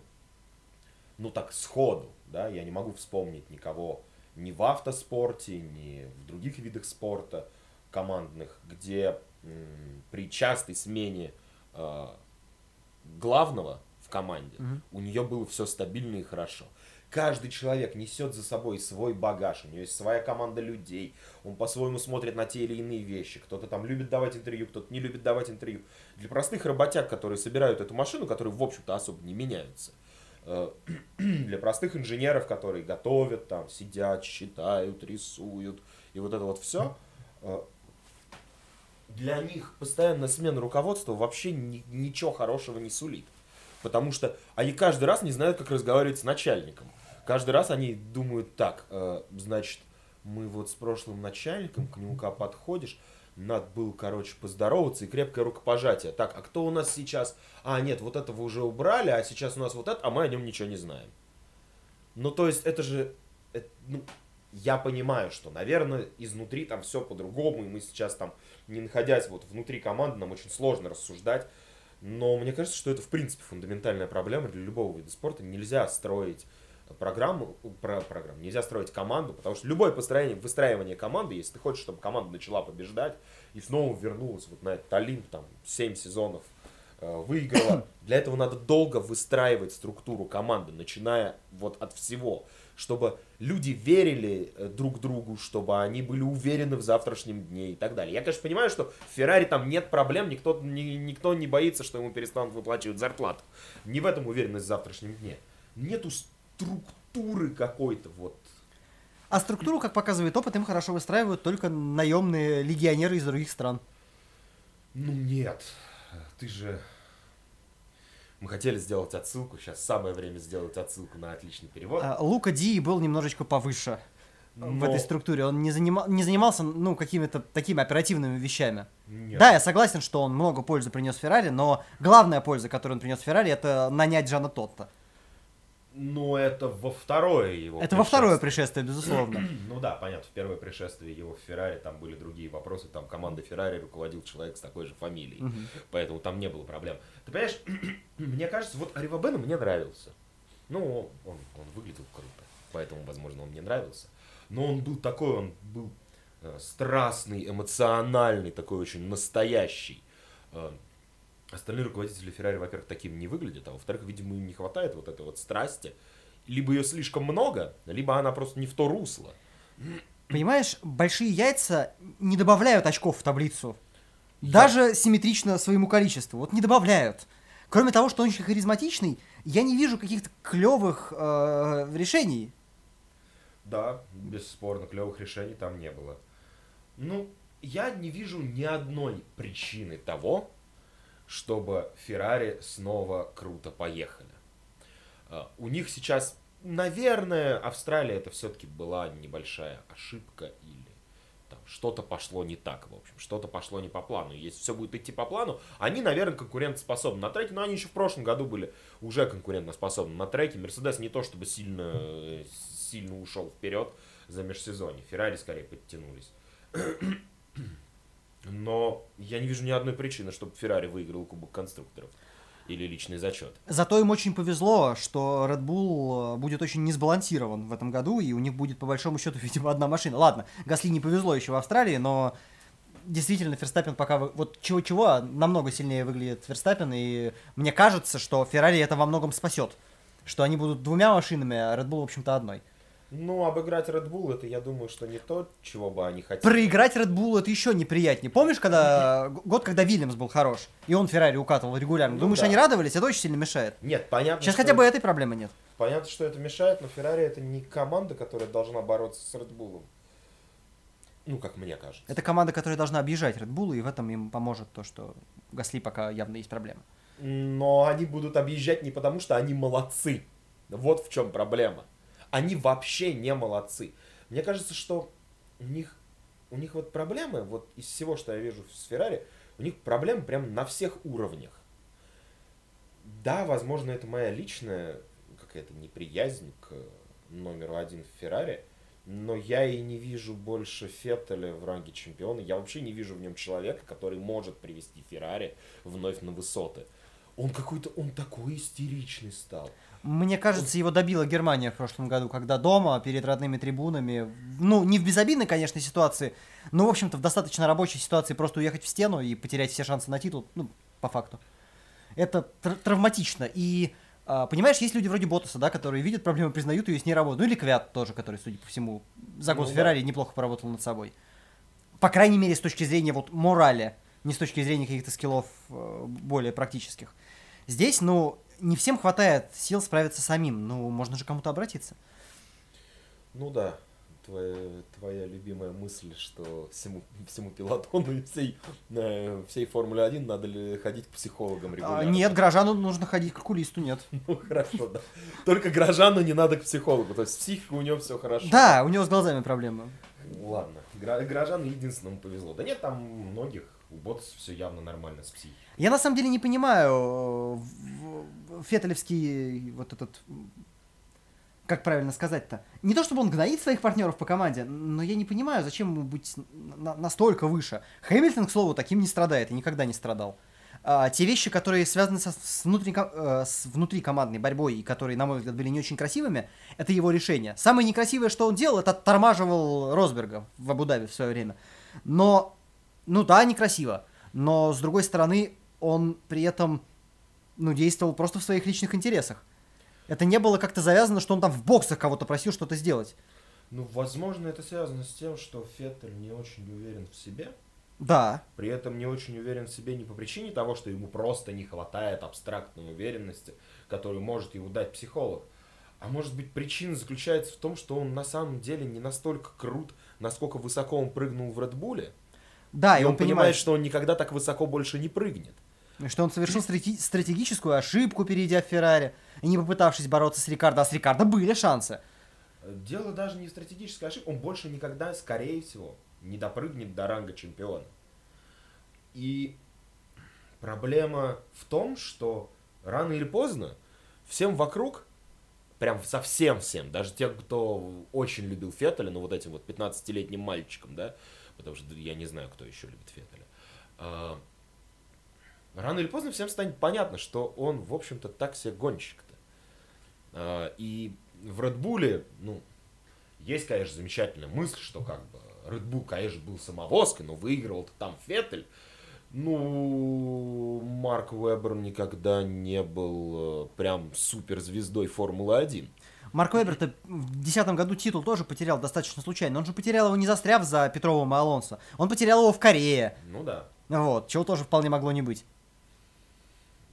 A: ну так сходу, да, я не могу вспомнить никого ни в автоспорте, ни в других видах спорта, командных, где при частой смене э, главного в команде угу. у нее было все стабильно и хорошо. Каждый человек несет за собой свой багаж, у него есть своя команда людей, он по-своему смотрит на те или иные вещи. Кто-то там любит давать интервью, кто-то не любит давать интервью. Для простых работяг, которые собирают эту машину, которые, в общем-то, особо не меняются, э, [clears throat] для простых инженеров, которые готовят, там, сидят, считают, рисуют, и вот это вот все, для них постоянная смена руководства вообще ни, ничего хорошего не сулит. Потому что они каждый раз не знают, как разговаривать с начальником. Каждый раз они думают так, э, значит, мы вот с прошлым начальником, к нему когда подходишь, надо было, короче, поздороваться и крепкое рукопожатие. Так, а кто у нас сейчас? А, нет, вот этого уже убрали, а сейчас у нас вот это, а мы о нем ничего не знаем. Ну, то есть, это же, это, ну, я понимаю, что, наверное, изнутри там все по-другому, и мы сейчас там, не находясь вот внутри команды, нам очень сложно рассуждать, но мне кажется, что это, в принципе, фундаментальная проблема для любого вида спорта. Нельзя строить программу, про программу, нельзя строить команду, потому что любое построение, выстраивание команды, если ты хочешь, чтобы команда начала побеждать и снова вернулась вот на этот Олимп, там, 7 сезонов э, выиграла, [coughs] для этого надо долго выстраивать структуру команды, начиная вот от всего чтобы люди верили э, друг другу, чтобы они были уверены в завтрашнем дне и так далее. Я, конечно, понимаю, что в Феррари там нет проблем, никто, ни, никто не боится, что ему перестанут выплачивать зарплату. Не в этом уверенность в завтрашнем дне. Нету структуры какой-то вот.
B: А структуру, как показывает опыт, им хорошо выстраивают только наемные легионеры из других стран.
A: Ну нет, ты же мы хотели сделать отсылку, сейчас самое время сделать отсылку на отличный перевод. А,
B: Лука Ди был немножечко повыше Но... в этой структуре. Он не, занима... не занимался ну, какими-то такими оперативными вещами. Нет. Да, я согласен, что он много пользы принес Феррари, но главная польза, которую он принес Феррари, это нанять Джана Тотта.
A: Ну, это во второе его
B: Это во второе пришествие, безусловно. [clears throat]
A: ну да, понятно, в первое пришествие его в Феррари там были другие вопросы, там команда Феррари руководил человек с такой же фамилией, поэтому там не было проблем. Ты понимаешь, [clears throat] мне кажется, вот Аривабена мне нравился. Ну, он, он выглядел круто, поэтому, возможно, он мне нравился. Но он был такой, он был э, страстный, эмоциональный, такой очень настоящий. Э, Остальные руководители Феррари, во-первых, таким не выглядят, а во-вторых, видимо, им не хватает вот этой вот страсти. Либо ее слишком много, либо она просто не в то русло.
B: Понимаешь, большие яйца не добавляют очков в таблицу. Даже симметрично своему количеству. Вот не добавляют. Кроме того, что он очень харизматичный, я не вижу каких-то клевых э, решений.
A: Да, бесспорно, клевых решений там не было. Ну, я не вижу ни одной причины того, чтобы Феррари снова круто поехали. А, у них сейчас, наверное, Австралия это все-таки была небольшая ошибка или там что-то пошло не так, в общем, что-то пошло не по плану. Если все будет идти по плану, они, наверное, конкурентоспособны на треке, но они еще в прошлом году были уже конкурентоспособны на треке. Мерседес не то чтобы сильно, сильно ушел вперед за межсезонье. Феррари скорее подтянулись. Но я не вижу ни одной причины, чтобы Феррари выиграл Кубок конструкторов или личный зачет.
B: Зато им очень повезло, что Red Bull э, будет очень несбалансирован в этом году, и у них будет по большому счету, [laughs] видимо, одна машина. Ладно, Гасли не повезло еще в Австралии, но действительно Ферстаппин пока вот чего-чего а намного сильнее выглядит Ферстаппин, и мне кажется, что Феррари это во многом спасет, что они будут двумя машинами, а Red Bull, в общем-то, одной.
A: Ну, обыграть Red Bull, это, я думаю, что не то, чего бы они хотели.
B: Проиграть Red Bull это еще неприятнее. Помнишь, когда год, когда Вильямс был хорош, и он Феррари укатывал регулярно? Ну, Думаешь, да. они радовались? Это очень сильно мешает.
A: Нет, понятно.
B: Сейчас что... хотя бы этой проблемы нет.
A: Понятно, что это мешает, но Феррари это не команда, которая должна бороться с Red Bull. Ну, как мне кажется.
B: Это команда, которая должна объезжать Red Bull, и в этом им поможет то, что Гасли пока явно есть проблема.
A: Но они будут объезжать не потому, что они молодцы. Вот в чем проблема они вообще не молодцы. Мне кажется, что у них, у них вот проблемы, вот из всего, что я вижу в Феррари, у них проблемы прям на всех уровнях. Да, возможно, это моя личная какая-то неприязнь к номеру один в Феррари, но я и не вижу больше Феттеля в ранге чемпиона. Я вообще не вижу в нем человека, который может привести Феррари вновь на высоты. Он какой-то, он такой истеричный стал.
B: Мне кажется, его добила Германия в прошлом году, когда дома, перед родными трибунами, ну, не в безобидной, конечно, ситуации, но, в общем-то, в достаточно рабочей ситуации просто уехать в стену и потерять все шансы на титул, ну, по факту. Это тр- травматично. И, а, понимаешь, есть люди вроде Ботаса, да, которые видят проблемы, признают ее и с ней работают. Ну, или Квят тоже, который, судя по всему, за год ну, Феррари да. неплохо поработал над собой. По крайней мере, с точки зрения вот морали, не с точки зрения каких-то скиллов э, более практических. Здесь, ну, не всем хватает сил справиться самим. Ну, можно же кому-то обратиться.
A: Ну да, твоя, твоя любимая мысль, что всему, всему пилотону и всей, э, всей Формуле 1 надо ли ходить к психологам а, регулярно. А,
B: нет, Грожану нужно ходить к окулисту, нет. [laughs]
A: Ну хорошо, да. Только Грожану не надо к психологу, то есть психика у него все хорошо.
B: Да, у него с глазами проблемы.
A: Ладно, Грожану единственному повезло. Да нет, там многих у Ботаса все явно нормально с психикой.
B: Я на самом деле не понимаю э, фетелевский вот этот как правильно сказать-то? Не то, чтобы он гноит своих партнеров по команде, но я не понимаю, зачем ему быть на настолько выше. Хэмилтон, к слову, таким не страдает и никогда не страдал. А, те вещи, которые связаны со, с, внутри, э, с внутрикомандной борьбой и которые, на мой взгляд, были не очень красивыми, это его решение. Самое некрасивое, что он делал, это оттормаживал Росберга в Абу-Даби в свое время. Но ну да, некрасиво. Но с другой стороны, он при этом ну, действовал просто в своих личных интересах. Это не было как-то завязано, что он там в боксах кого-то просил что-то сделать.
A: Ну, возможно, это связано с тем, что Феттель не очень уверен в себе.
B: Да.
A: При этом не очень уверен в себе не по причине того, что ему просто не хватает абстрактной уверенности, которую может ему дать психолог. А может быть причина заключается в том, что он на самом деле не настолько крут, насколько высоко он прыгнул в Редбуле.
B: Да,
A: и, и он, он понимает, понимает, что он никогда так высоко больше не прыгнет.
B: Что он совершил стратегическую ошибку, перейдя в Феррари, и не попытавшись бороться с Рикардо. А с Рикардо были шансы.
A: Дело даже не в стратегической ошибке. Он больше никогда, скорее всего, не допрыгнет до ранга чемпиона. И проблема в том, что рано или поздно всем вокруг, прям совсем всем, даже те, кто очень любил Феттеля, ну вот этим вот 15-летним мальчиком, да, потому что я не знаю, кто еще любит Феттеля. А, рано или поздно всем станет понятно, что он, в общем-то, так себе гонщик-то. А, и в Редбуле, ну, есть, конечно, замечательная мысль, что как бы Bull, конечно, был самовозкой, но выигрывал-то там Феттель. Ну, Марк Вебер никогда не был э, прям суперзвездой Формулы-1.
B: Марк Вебер-то в 2010 году титул тоже потерял достаточно случайно. Он же потерял его не застряв за Петровым и Алонсо. Он потерял его в Корее.
A: Ну да.
B: Вот, чего тоже вполне могло не быть.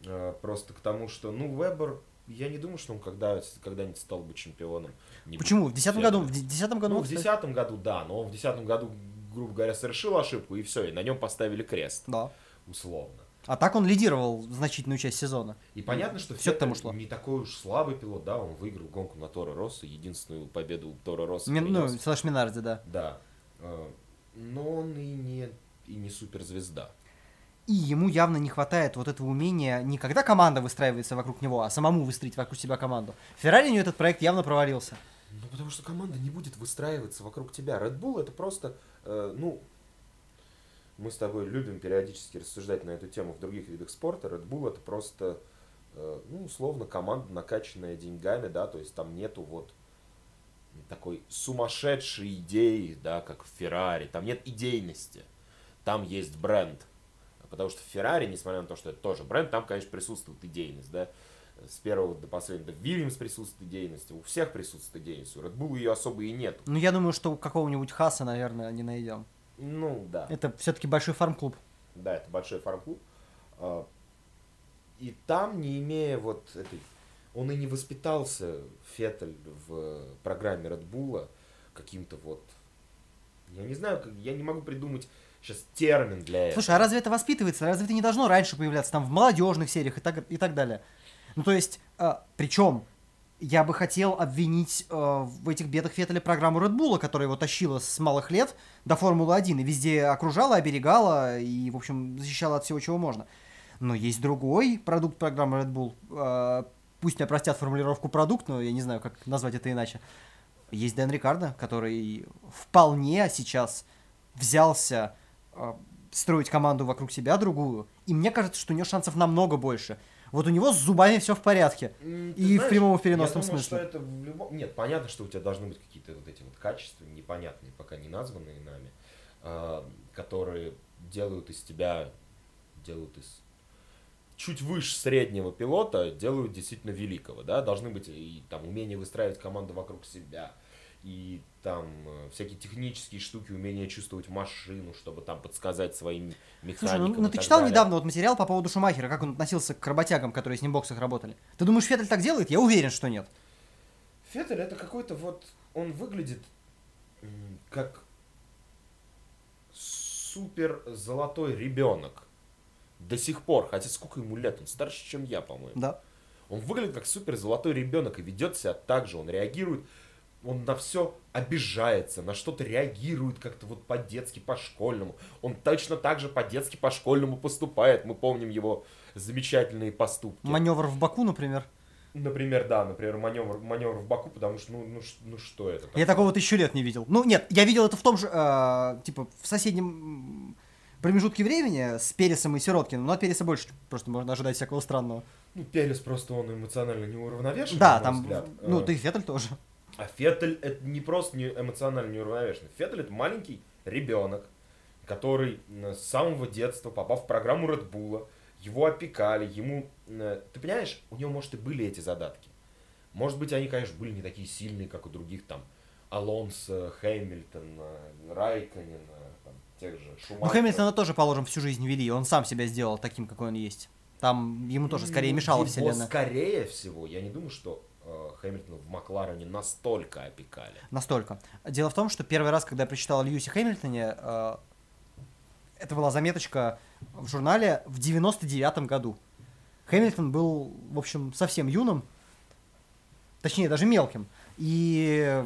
A: А, просто к тому, что, ну, Вебер, я не думаю, что он когда, когда-нибудь стал бы чемпионом.
B: Не Почему? В 2010 году? В 2010 году?
A: Ну, в 2010 году, да, но он в 2010 году, грубо говоря, совершил ошибку, и все, и на нем поставили крест.
B: Да.
A: Условно.
B: А так он лидировал значительную часть сезона.
A: И понятно, что
B: все к тому шло.
A: не такой уж слабый пилот, да, он выиграл гонку на Торо Росса, единственную победу Торо Росса.
B: Мин, ну, слэш Минарди, да.
A: Да. Э, Но он и не, и не суперзвезда.
B: И ему явно не хватает вот этого умения не когда команда выстраивается вокруг него, а самому выстроить вокруг себя команду. Феррари у него этот проект явно провалился.
A: Ну, потому что команда не будет выстраиваться вокруг тебя. Red Bull это просто, э, ну, мы с тобой любим периодически рассуждать на эту тему в других видах спорта. Red Bull это просто, э, ну, условно, команда, накачанная деньгами, да, то есть там нету вот такой сумасшедшей идеи, да, как в Феррари. Там нет идейности. Там есть бренд. Потому что в Феррари, несмотря на то, что это тоже бренд, там, конечно, присутствует идейность, да. С первого до последнего. В Вильямс присутствует идейность, у всех присутствует идейность. У Red Bull ее особо и нет.
B: Ну, я думаю, что у какого-нибудь Хаса, наверное, не найдем.
A: Ну, да.
B: Это все-таки большой фарм-клуб.
A: Да, это большой фарм-клуб. А, И там, не имея вот этой... Он и не воспитался, Феттель, в программе Red Bull каким-то вот... Я не знаю, я не могу придумать сейчас термин для этого.
B: Слушай, а разве это воспитывается? Разве это не должно раньше появляться там в молодежных сериях и так, и так далее? Ну, то есть, причем, я бы хотел обвинить э, в этих бедах Феттеля программу Red Bull, которая его тащила с малых лет до Формулы-1 и везде окружала, оберегала и, в общем, защищала от всего, чего можно. Но есть другой продукт программы Red Bull. э, пусть меня простят формулировку продукт, но я не знаю, как назвать это иначе. Есть Дэн Рикардо, который вполне сейчас взялся э, строить команду вокруг себя другую. И мне кажется, что у него шансов намного больше. Вот у него с зубами все в порядке.
A: Ты
B: И в прямом и переносном
A: я думаю,
B: смысле.
A: что это в любом... Нет, понятно, что у тебя должны быть какие-то вот эти вот качества, непонятные, пока не названные нами, а, которые делают из тебя, делают из чуть выше среднего пилота, делают действительно великого, да, должны быть и там умение выстраивать команду вокруг себя, и там э, всякие технические штуки, умение чувствовать машину, чтобы там подсказать своим механикам.
B: Слушай, ну, ну ты читал
A: далее.
B: недавно вот материал по поводу Шумахера, как он относился к работягам, которые с ним в боксах работали? Ты думаешь, Феттель так делает? Я уверен, что нет.
A: Феттель это какой-то вот, он выглядит как супер золотой ребенок. До сих пор, хотя сколько ему лет, он старше, чем я, по-моему.
B: Да.
A: Он выглядит как супер золотой ребенок и ведет себя так же, он реагирует, он на все обижается, на что-то реагирует как-то вот по-детски, по-школьному. Он точно так же по-детски, по-школьному поступает. Мы помним его замечательные поступки.
B: Маневр в Баку, например.
A: Например, да, например, маневр, маневр в Баку, потому что, ну, ну, ну что это?
B: Я такого тысячу лет не видел. Ну, нет, я видел это в том же, э, типа, в соседнем промежутке времени с Пересом и Сироткиным, но от Переса больше просто можно ожидать всякого странного.
A: Ну, Перес просто он эмоционально неуравновешен.
B: да, там,
A: взгляд.
B: ну,
A: Э,
B: да и Феттель тоже.
A: А Феттель это не просто не эмоционально неуравновешен. Феттель это маленький ребенок, который э, с самого детства, попав в программу Bull, его опекали, ему... э, Ты понимаешь, у него, может, и были эти задатки. Может быть, они, конечно, были не такие сильные, как у других там Алонсо, Хэмилтона, Райконена, там, тех же Шумахера.
B: Ну, Хэмилтона тоже, положим, всю жизнь вели, он сам себя сделал таким, какой он есть. Там ему тоже скорее
A: Ну,
B: мешала вселенная.
A: скорее всего, я не думаю, что э, Хэмилтона в Макларене настолько опекали.
B: Настолько. Дело в том, что первый раз, когда я прочитал о Льюисе Хэмилтоне, э, это была заметочка в журнале в 99-м году. Хэмилтон был, в общем, совсем юным, точнее, даже мелким. И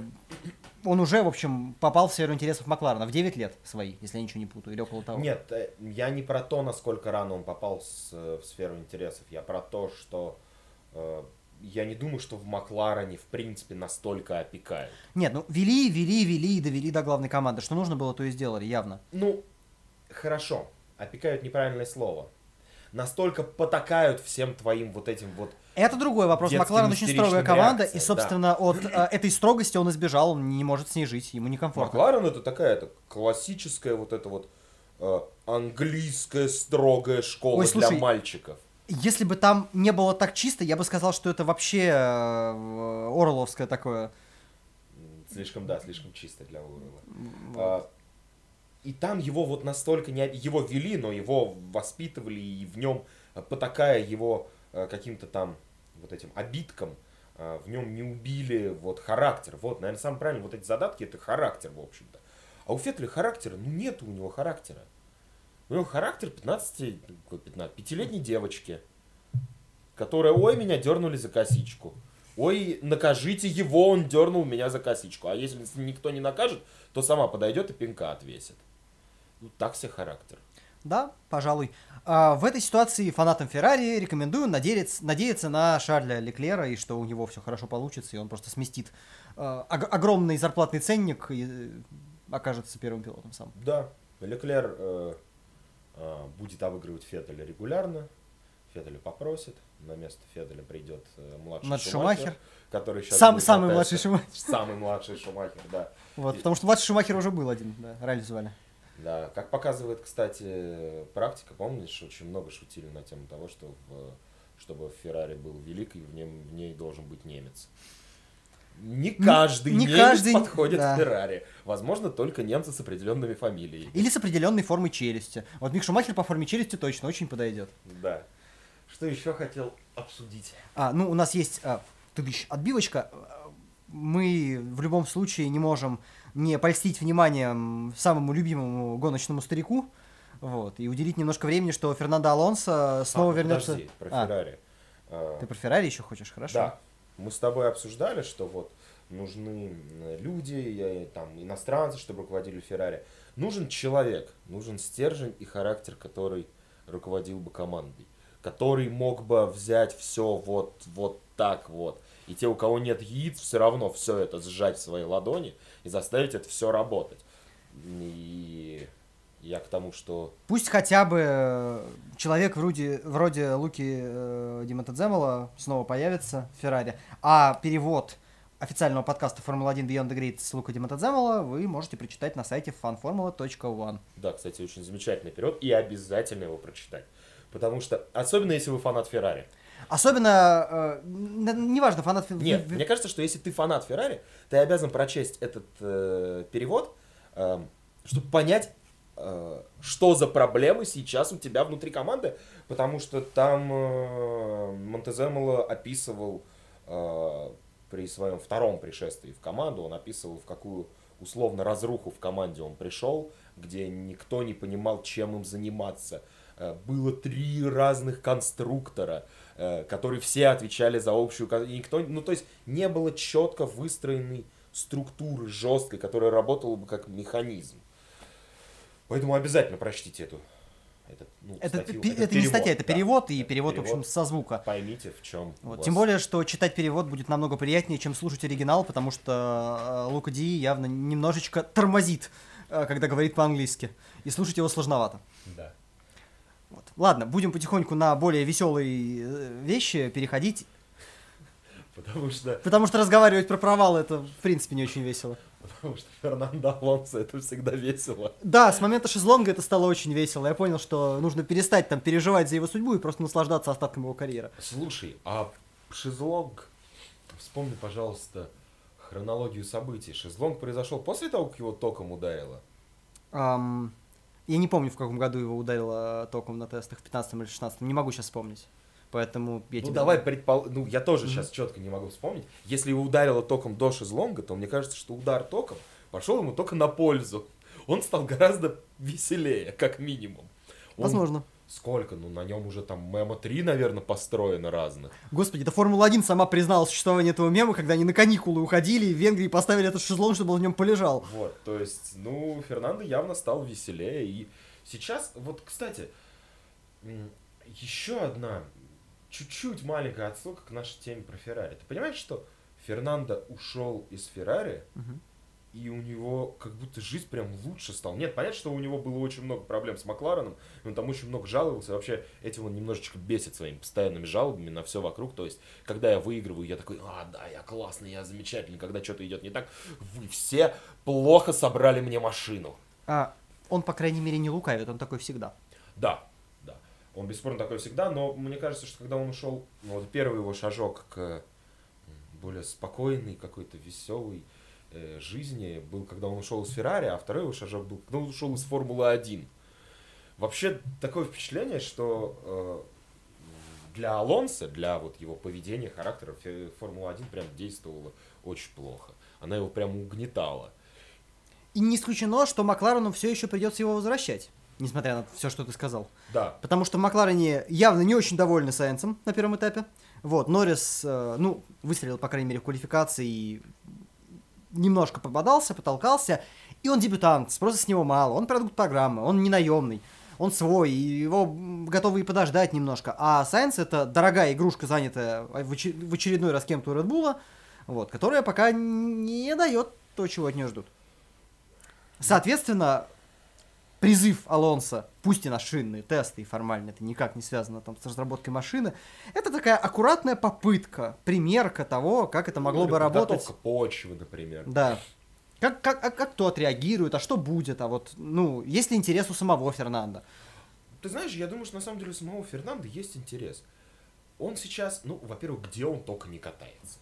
B: он уже, в общем, попал в сферу интересов Макларена в 9 лет свои, если я ничего не путаю, или около того.
A: Нет, э, я не про то, насколько рано он попал с- э, в сферу интересов. Я про то, что э, я не думаю, что в Макларене в принципе настолько опекают.
B: Нет, ну вели, вели, вели и довели до главной команды. Что нужно было, то и сделали, явно.
A: Ну, хорошо, опекают неправильное слово. Настолько потакают всем твоим вот этим вот
B: Это другой вопрос.
A: Детским
B: Макларен очень строгая команда, и,
A: реакциям,
B: собственно, от э, этой строгости он избежал, он не может с ней жить, ему некомфортно.
A: Макларен это такая это классическая вот эта вот э, английская строгая школа
B: Ой, слушай,
A: для мальчиков.
B: Если бы там не было так чисто, я бы сказал, что это вообще э, Орловское такое.
A: Слишком, да, слишком чисто для Урала. А, И там его вот настолько не... Его вели, но его воспитывали, и в нем, э, потакая его э, каким-то там вот этим обидкам, в нем не убили вот характер. Вот, наверное, самое правильное, вот эти задатки, это характер, в общем-то. А у Феттеля характера, ну нет у него характера. У него характер 15, какой 15, пятилетней девочки, которая, ой, меня дернули за косичку. Ой, накажите его, он дернул меня за косичку. А если никто не накажет, то сама подойдет и пинка отвесит. ну, так себе характер.
B: Да, пожалуй. А в этой ситуации фанатам Феррари рекомендую надеяться, надеяться на Шарля Леклера и что у него все хорошо получится, и он просто сместит ог- огромный зарплатный ценник и э, окажется первым пилотом сам.
A: Да, Леклер э, будет обыгрывать Феттеля регулярно. Феттеля попросит, на место Феттеля придет э, младший
B: Младший
A: Шумахер,
B: Шумахер.
A: который сейчас
B: Сам,
A: будет
B: самый младший Шумахер.
A: Самый младший Шумахер, да.
B: Вот,
A: И-
B: потому что младший Шумахер уже был один, да, ралли звали.
A: Да, как показывает, кстати, практика, помнишь, очень много шутили на тему того, что в, чтобы Феррари был великий, в, нем, в ней должен быть немец. Не каждый
B: не
A: немец
B: каждый,
A: подходит
B: да.
A: к Феррари. Возможно, только немцы с определенными фамилиями.
B: Или с определенной формой челюсти. Вот Мик Шумахер по форме челюсти точно очень подойдет.
A: Да. Что еще хотел обсудить?
B: А, ну, у нас есть а, тыдыщ, отбивочка. Мы в любом случае не можем не польстить вниманием самому любимому гоночному старику. Вот, и уделить немножко времени, что Фернандо Алонсо снова
A: А,
B: вернется.
A: Подожди, про
B: А,
A: Феррари. А,
B: ты про Феррари еще хочешь, хорошо?
A: Да. Мы с тобой обсуждали, что вот нужны м, люди, и, там, иностранцы, чтобы руководили Феррари. Нужен человек, нужен стержень и характер, который руководил бы командой. Который мог бы взять все вот, вот так вот. И те, у кого нет яиц, все равно все это сжать в своей ладони и заставить это все работать. И я к тому, что
B: Пусть хотя бы э, человек вроде, вроде Луки э, Диматадземола снова появится в Феррари, а перевод официального подкаста Формула-1 Beyond the Grid с Лука Диматадземола вы можете прочитать на сайте fanformula.one.
A: Да, кстати, очень замечательный период, и обязательно его прочитать. Потому что, особенно если вы фанат Феррари.
B: Особенно, э, неважно, фанат...
A: Нет, мне кажется, что если ты фанат Феррари, ты обязан прочесть этот э, перевод, э, чтобы понять, что за проблемы сейчас у тебя внутри команды, потому что там э, Монтеземоло описывал э, при своем втором пришествии в команду, он описывал, в какую условно разруху в команде он пришел, где никто не понимал, чем им заниматься. Э, Было три разных конструктора, э, которые все отвечали за общую... Никто, ну, то есть не было четко выстроенной структуры жесткой, которая работала бы как механизм. Поэтому обязательно прочтите эту. этот, ну,
B: Это,
A: статью,
B: это не
A: перевод,
B: статья, это
A: да.
B: перевод, и
A: Это
B: перевод, в общем, со звука.
A: Поймите, в чем.
B: Вот. Тем более, что читать перевод будет намного приятнее, чем слушать оригинал, потому что э, Лука Ди явно немножечко тормозит, э, когда говорит по-английски. И слушать его сложновато.
A: Да.
B: Вот. Ладно, будем потихоньку на более веселые э, вещи переходить,
A: Потому что,
B: потому что разговаривать про провал это в принципе не очень весело.
A: Потому что Фернандо Алонсо это всегда весело.
B: Да, с момента шезлонга это стало очень весело. Я понял, что нужно перестать там переживать за его судьбу и просто наслаждаться остатком его карьеры.
A: Слушай, а шезлонг, вспомни, пожалуйста, хронологию событий. Шезлонг произошел после того, как его током ударило?
B: Ам, я не помню, в каком году его ударило током на тестах, в 15 или 16 не могу сейчас вспомнить. Поэтому я
A: ну
B: тебе-
A: давай предпол... Ну, я тоже
B: Мгм.
A: сейчас четко не могу вспомнить. Если его ударило током до шезлонга, то мне кажется, что удар током пошел ему только на пользу. Он стал гораздо веселее, как минимум. Он-
B: Возможно.
A: Сколько? Ну, на нем уже там мема 3, наверное, построено разных.
B: Господи, да Формула-1 сама признала существование этого мема, когда они на каникулы уходили, и в Венгрии поставили этот шезлонг, чтобы он в нем полежал.
A: Вот, то есть, ну, Фернандо явно стал веселее. И сейчас, вот, кстати, еще одна чуть-чуть маленькая отсылка к нашей теме про Феррари. Ты понимаешь, что Фернандо ушел из Феррари,
B: Мгм.
A: и у него как будто жизнь прям лучше стала. Нет, понятно, что у него было очень много проблем с Маклареном, и он там очень много жаловался. Вообще, этим он немножечко бесит своими постоянными жалобами на все вокруг. То есть, когда я выигрываю, я такой, а, да, я классный, я замечательный. Когда что-то идет не так, вы все плохо собрали мне машину.
B: А, он, по крайней мере, не лукавит, он такой всегда.
A: Да, да. Он бесспорно такой всегда, но мне кажется, что когда он ушел, ну, вот первый его шажок к более спокойной, какой-то веселой э, жизни был, когда он ушел из Феррари, а второй его шажок был, когда он ушел из Формулы-1. Вообще такое впечатление, что э, для Алонса, для вот его поведения, характера, Фе- Формула-1 прям действовала очень плохо. Она его прям угнетала.
B: И не исключено, что Макларену все еще придется его возвращать, несмотря на все, что ты сказал.
A: Да,
B: Потому что Макларене явно не очень довольны Сайенсом на первом этапе. Вот, Норрис, э, ну, выстрелил, по крайней мере, в квалификации и немножко попадался, потолкался. И он дебютант, спроса с него мало, он продукт программы, он не наемный, он свой, и его готовы и подождать немножко. А Сайенс это дорогая игрушка, занятая в очер- в очередной раз кем-то у Bull, вот, которая пока не дает то, чего от нее ждут. Соответственно, призыв Алонса, пусть и на шинные тесты, и формально это никак не связано там с разработкой машины, это такая аккуратная попытка, примерка того, как это могло
A: Ну,
B: бы работать.
A: почвы, например.
B: Да. Как, как, а как кто отреагирует, а что будет, а вот, ну, есть ли интерес у самого Фернанда?
A: Ты знаешь, я думаю, что на самом деле у самого Фернанда есть интерес. Он сейчас, ну, во-первых, где он только не катается.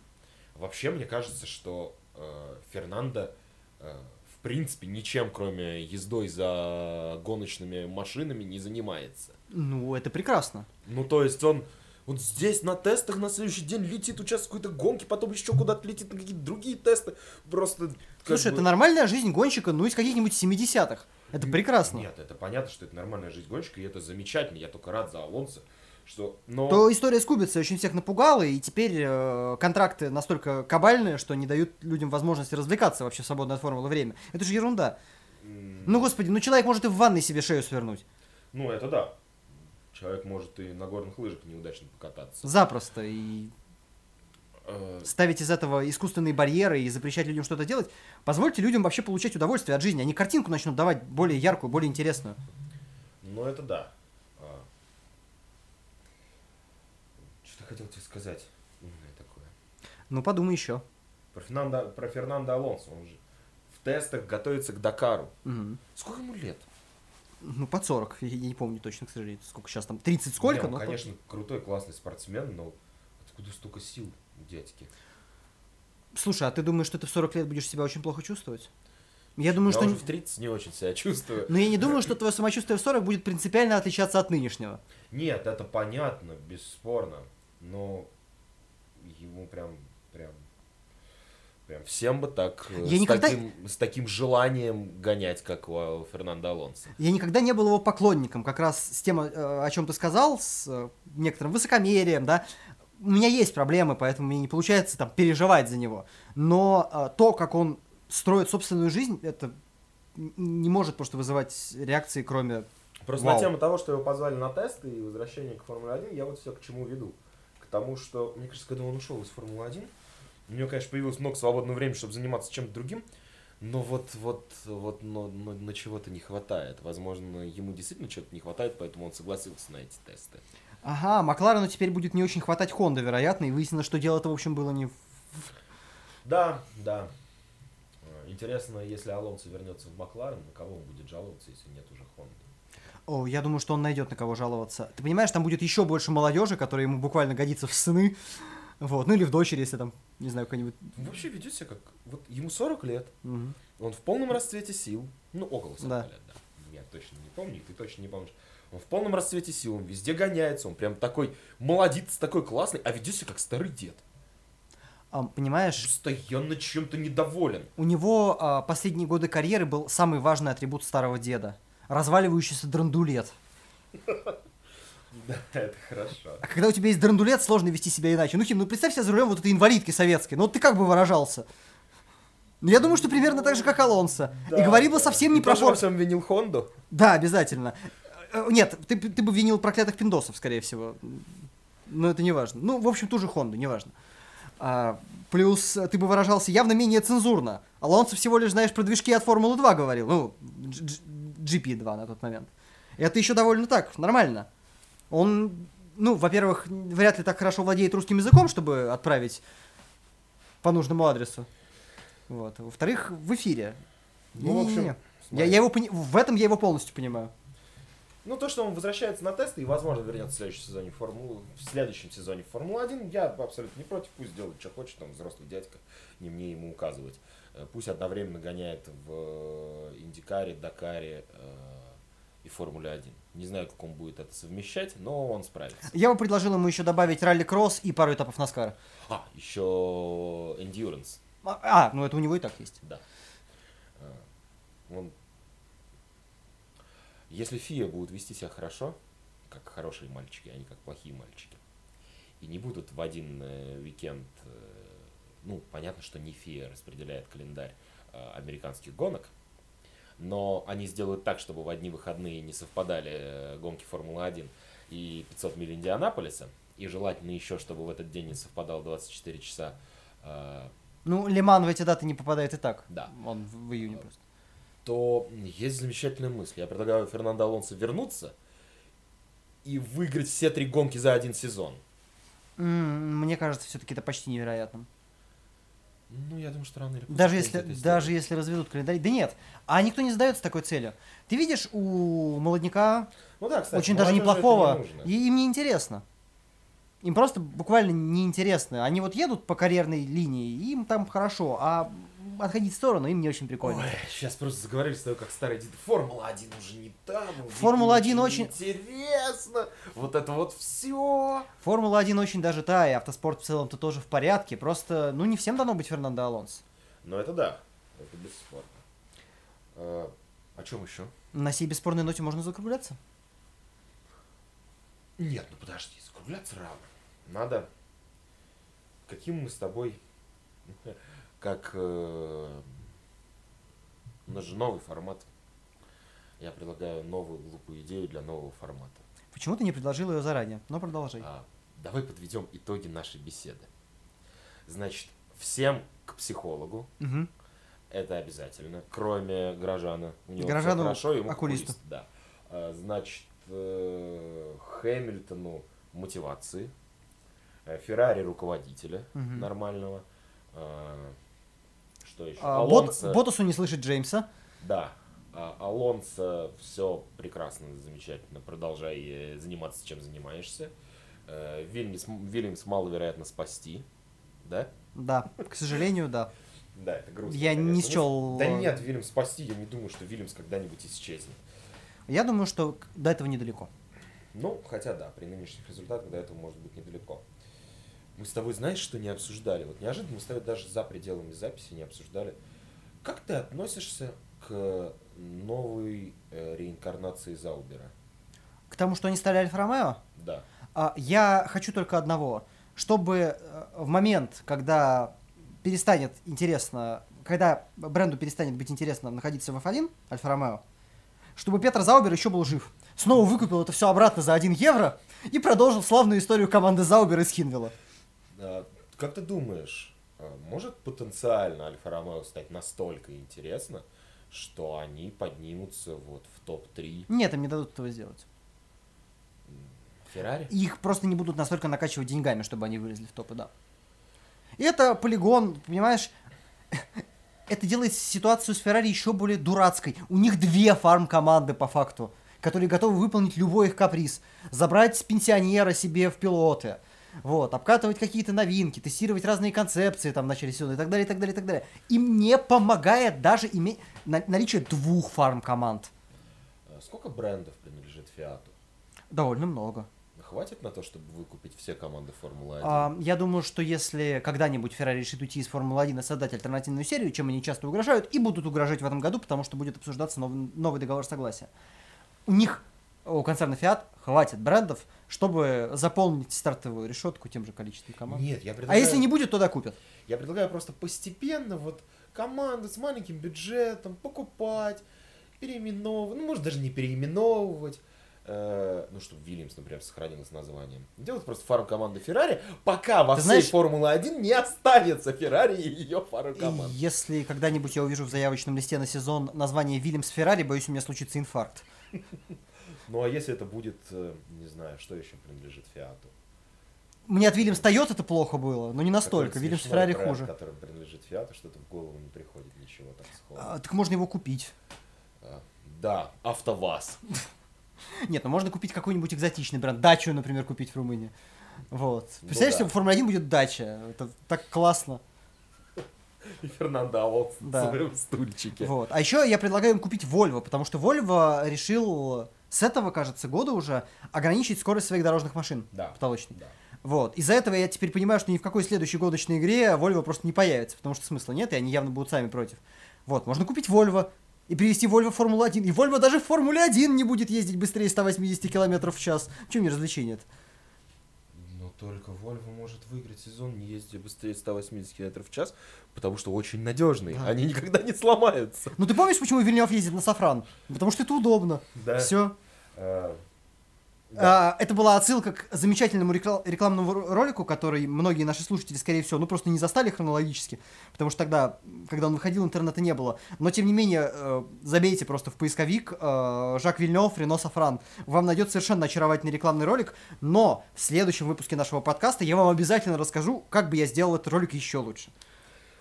A: Вообще, мне кажется, что э, Фернандо, э, принципе, ничем, кроме ездой за гоночными машинами, не занимается.
B: Ну, это прекрасно.
A: Ну, то есть он, он здесь на тестах на следующий день летит, участвует в какой-то гонке, потом еще куда-то летит на какие-то другие тесты. Просто...
B: Слушай,
A: бы-
B: это нормальная жизнь гонщика, ну, из каких-нибудь 70-х. Это прекрасно.
A: Нет, это понятно, что это нормальная жизнь гонщика, и это замечательно. Я только рад за Алонсо, что... Но...
B: То история с Кубицей очень всех напугала, и теперь э, контракты настолько кабальные, что не дают людям возможности развлекаться вообще в свободное от формулы время. Это же ерунда.
A: м,
B: Ну, господи, ну человек может и в ванной себе шею свернуть.
A: Ну, это да. Человек может и на горных лыжах неудачно покататься.
B: Запросто. И
A: Э,
B: ставить из этого искусственные барьеры и запрещать людям что-то делать, позвольте людям вообще получать удовольствие от жизни. Они картинку начнут давать более яркую, более интересную.
A: Ну, это да. А. Что-то хотел тебе сказать. Умное такое.
B: Ну, подумай еще.
A: Про, Фернандо, про Фернандо Алонсо. Он же в тестах готовится к Дакару.
B: Мгм.
A: Сколько ему лет?
B: Ну, под 40. Я, я не помню точно, к сожалению. Сколько сейчас там? 30 сколько?
A: Не, он,
B: Ну,
A: конечно, крутой, классный спортсмен, но откуда столько сил у дядьки?
B: Слушай, а ты думаешь, что ты в 40 лет будешь себя очень плохо чувствовать? Я думаю,
A: Я
B: что...
A: уже в 30 не очень себя чувствую.
B: Но я не думаю, что твое самочувствие в 40 будет принципиально отличаться от нынешнего.
A: Нет, это понятно, бесспорно. Но ему прям, прям, прям всем бы так, э,
B: Я
A: с,
B: никогда-
A: таким, с таким желанием гонять, как у Фернандо Алонсо.
B: Я никогда не был его поклонником, как раз с тем, э, о чем ты сказал, с э, некоторым высокомерием, да. У меня есть проблемы, поэтому мне не получается там переживать за него. Но э, то, как он строит собственную жизнь, это не может просто вызывать реакции, кроме...
A: Просто
B: Вау.
A: на тему того, что его позвали на тесты и возвращение к Формуле 1, я вот все к чему веду. Тому, что, мне кажется, когда он ушел из Формулы 1, у него, конечно, появилось много свободного времени, чтобы заниматься чем-то другим, но вот, вот, вот, но, но- на чего-то не хватает. Возможно, ему действительно чего-то не хватает, поэтому он согласился на эти тесты.
B: Ага, Макларену теперь будет не очень хватать Хонда, вероятно, и выяснилось, что дело-то, в общем, было не... в-
A: Да, да. Интересно, если Алонсо вернется в Макларен, на кого он будет жаловаться, если нет уже Хонды?
B: О, я думаю, что он найдет на кого жаловаться. Ты понимаешь, там будет еще больше молодежи, которая ему буквально годится в сыны. Вот, ну или в дочери, если там, не знаю, какой-нибудь...
A: Вообще ведет себя как... Вот ему 40 лет,
B: Мгм.
A: он в полном расцвете сил. Ну, около 40
B: Да.
A: лет, да. Я точно не помню, ты точно не помнишь. Он в полном расцвете сил, он везде гоняется, он прям такой молодец, такой классный, а ведет себя как старый дед.
B: А, понимаешь,
A: Постоянно чем-то недоволен.
B: у него а, последние годы карьеры был самый важный атрибут старого деда. Разваливающийся драндулет.
A: Да, это хорошо.
B: А когда у тебя есть драндулет, сложно вести себя иначе. Ну, Хим, ну представь себе за рулем вот этой инвалидки советской. Ну, вот ты как бы выражался? Ну, я думаю, что примерно так же, как Алонсо. И говорил бы совсем не
A: Ты
B: про
A: тоже во
B: фор...
A: всем винил Хонду?
B: Да, обязательно. Э, Нет, ты, ты бы винил проклятых пиндосов, скорее всего. Но это не важно. Ну, в общем, ту же Хонду, неважно. А, плюс э, ты бы выражался явно менее цензурно. Алонсо всего лишь, знаешь, про движки от Формулы 2 говорил. Ну, GP2 на тот момент. Это еще довольно так, нормально. Он, ну, во-первых, вряд ли так хорошо владеет русским языком, чтобы отправить по нужному адресу. Вот. Во-вторых, в эфире.
A: Ну, в общем.
B: Я, я его пони- В этом я его полностью понимаю.
A: Ну, то, что он возвращается на тесты и, возможно, вернется в следующем сезоне в Формулу, в следующем сезоне в Формулу-1, я абсолютно не против, пусть делает, что хочет, там, взрослый дядька, не мне ему указывать. Э, Пусть одновременно гоняет в э, Индикаре, Дакаре э, и Формуле 1. Не знаю, как он будет это совмещать, но он справится.
B: Я бы предложил ему еще добавить ралли-кросс и пару этапов Наскара.
A: А, еще Endurance,
B: А, а, ну это у него и так есть.
A: да. Он... Если ФИА будут вести себя хорошо, как хорошие мальчики, а не как плохие мальчики, и не будут в один уикенд, ну, понятно, что не ФИА распределяет календарь э, американских гонок, но они сделают так, чтобы в одни выходные не совпадали э, гонки Формулы-1 и 500 миль Индианаполиса, и желательно еще, чтобы в этот день не совпадало 24 часа. э,
B: Ну, Лиман в эти даты не попадает и так.
A: Да.
B: Он в, июне просто.
A: то есть замечательная мысль. Я предлагаю Фернандо Алонсо вернуться и выиграть все три гонки за один сезон.
B: Мне кажется, все-таки это почти невероятным.
A: Ну, я думаю, что рано или поздно
B: Даже если, даже если разведут календарь. Да нет, а никто не задается такой целью. Ты видишь, у молодняка
A: Ну да, кстати,
B: очень даже неплохого, и им не интересно. Им просто буквально неинтересно. Они вот едут по карьерной линии, им там хорошо, а отходить в сторону им не очень прикольно.
A: Ой, сейчас просто заговорили с тобой, как старый дед. Формула-1 уже не там.
B: Формула-1 очень-
A: Интересно. Вот это вот все.
B: Формула-1 очень даже та, и автоспорт в целом-то тоже в порядке. Просто, ну, не всем дано быть Фернандо Алонсо.
A: Ну это да, это бесспорно. А, о чем еще?
B: На сей бесспорной ноте можно закругляться.
A: Нет, ну подожди, закругляться рано. Надо. Каким мы с тобой, [laughs] как э, у нас же новый формат. Я предлагаю новую глупую идею для нового формата.
B: Почему ты не предложил ее заранее? Но продолжай.
A: А, давай подведем итоги нашей беседы. Значит, всем к психологу.
B: Мгм.
A: Это обязательно. Кроме горожана. У него
B: Горожану
A: хорошо, ему
B: окулисту.
A: окулист, Да. А, Значит, э, Хэмилтону мотивации. Э, Феррари руководителя
B: Мгм.
A: нормального. А, Что еще?
B: А, Бот-
A: Алонсо.
B: Ботасу не слышит Джеймса.
A: Да. А, Алонсо все прекрасно, замечательно. Продолжай э, заниматься, чем занимаешься. Э, Вильямс, Вильямс маловероятно спасти. Да?
B: Да, к сожалению, да.
A: Да, это грустно.
B: Я не
A: конечно.
B: счел,
A: Да
B: э,
A: нет, Вильямс спасти, я не думаю, что Вильямс когда-нибудь исчезнет.
B: Я думаю, что до этого недалеко.
A: Ну, хотя да, при нынешних результатах до этого может быть недалеко. Мы с тобой знаешь, что не обсуждали? Вот неожиданно мы с тобой даже за пределами записи не обсуждали. Как ты относишься к новой э, реинкарнации Заубера?
B: К тому, что они стали Альфа-Ромео,
A: Да.
B: а, я хочу только одного. Чтобы э, в момент, когда перестанет интересно, когда бренду перестанет быть интересно находиться в F1, Альфа-Ромео, чтобы Петр Заубер еще был жив. Снова выкупил это все обратно за 1 евро и продолжил славную историю команды Заубер из Хинвилла.
A: А, Как ты думаешь, а, может потенциально Альфа-Ромео стать настолько интересно, что они поднимутся вот в топ-3
B: Нет, им не дадут этого сделать.
A: Феррари?
B: Их просто не будут настолько накачивать деньгами, чтобы они вылезли в топы, да. И это полигон, понимаешь, это делает ситуацию с Феррари еще более дурацкой. У них две фарм-команды по факту, которые готовы выполнить любой их каприз. Забрать пенсионера себе в пилоты. Вот, обкатывать какие-то новинки, тестировать разные концепции там в начале сезона и так далее, и так далее, и так далее. Им не помогает даже иметь наличие двух фарм-команд.
A: Сколько брендов принадлежит Фиату?
B: Довольно много.
A: Хватит на то, чтобы выкупить все команды Формулы-1?
B: А, я думаю, что если когда-нибудь Феррари решит уйти из Формулы-1 и создать альтернативную серию, чем они часто угрожают, и будут угрожать в этом году, потому что будет обсуждаться новый, новый договор согласия. У них, у концерна Fiat, хватит брендов, чтобы заполнить стартовую решетку тем же количеством команд.
A: Нет, я
B: А
A: предлагаю...
B: если не будет, то докупят.
A: Я предлагаю просто постепенно вот команды с маленьким бюджетом покупать, переименовывать, ну, может, даже не переименовывать, э, ну, чтобы Вильямс, например, сохранилось названием. Делать просто фарм команды Феррари, пока во
B: Ты
A: всей
B: знаешь-
A: Формулы-1 не останется Феррари и ее фарм
B: И
A: команд.
B: если когда-нибудь я увижу в заявочном листе на сезон название Вильямс Феррари, боюсь, у меня случится инфаркт.
A: Ну, а если это будет, э, не знаю, что еще принадлежит Фиату?
B: Мне от Вильямс Тойот это плохо было, но не настолько. Вильямс Феррари
A: бренд,
B: хуже.
A: который принадлежит Фиату, что-то в голову не приходит ничего так сходу.
B: А, так можно его купить.
A: А, Да, АвтоВАЗ. [laughs]
B: Нет, ну можно купить какой-нибудь экзотичный бренд. Дачу, например, купить в Румынии. Вот.
A: Ну
B: Представляешь,
A: да.
B: если в Формуле 1 будет дача? Это так классно.
A: И Фернандо Алонсо
B: Да.
A: на своем стульчике.
B: Вот. А еще я предлагаю им купить Volvo, потому что Volvo решил с этого, кажется, года уже ограничить скорость своих дорожных машин.
A: Да.
B: Потолочных.
A: Да.
B: Вот. Из-за этого я теперь понимаю, что ни в какой следующей гоночной игре Volvo просто не появится, потому что смысла нет, и они явно будут сами против. Вот, можно купить Volvo и перевести Volvo в Формулу-1. И Volvo даже в Формуле-1 не будет ездить быстрее 180 км в час. Чем не развлечение это?
A: Ну только Volvo может выиграть сезон, не ездя быстрее 180 км в час, потому что очень надежные.
B: Да.
A: Они никогда не сломаются.
B: Ну ты помнишь, почему Вильнев ездит на Сафран? Потому что это удобно.
A: Да.
B: Все.
A: Э, да.
B: А, это была отсылка к замечательному рекла- рекламному ро- ролику, который многие наши слушатели, скорее всего, ну просто не застали хронологически, потому что тогда, когда он выходил, интернета не было. Но тем не менее, э, забейте просто в поисковик э, Жак Вильнев, Рено Сафран. Вам найдет совершенно очаровательный рекламный ролик, но в следующем выпуске нашего подкаста я вам обязательно расскажу, как бы я сделал этот ролик еще лучше.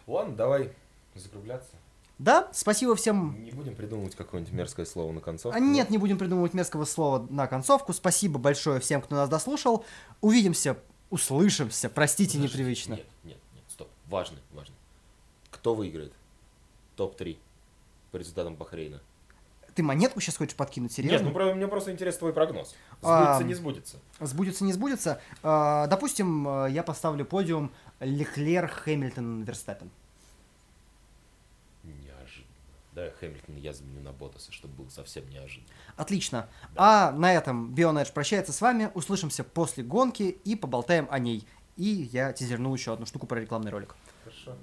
A: Ладно, давай закругляться.
B: Да, спасибо всем
A: Не будем придумывать какое-нибудь мерзкое слово на концовку.
B: А нет, не будем придумывать мерзкого слова на концовку. Спасибо большое всем, кто нас дослушал. Увидимся, услышимся. Простите,
A: Подожди,
B: непривычно.
A: Нет, нет, нет, стоп. Важно, важно. Кто выиграет? Топ-3 по результатам Бахрейна.
B: Ты монетку сейчас хочешь подкинуть, серьезно?
A: Нет, ну мне просто интересен твой прогноз.
B: А,
A: Сбудется, не сбудется.
B: Сбудется, не сбудется. А, допустим, а, я поставлю подиум Леклер, Хэмилтон, Верстаппен.
A: Да, Хэмилтон я заменю на Ботаса, чтобы был совсем неожиданно.
B: Отлично. А на этом Бионедж прощается с вами. Услышимся после гонки и поболтаем о ней. И я тизернул еще одну штуку про рекламный ролик.
A: Хорошо.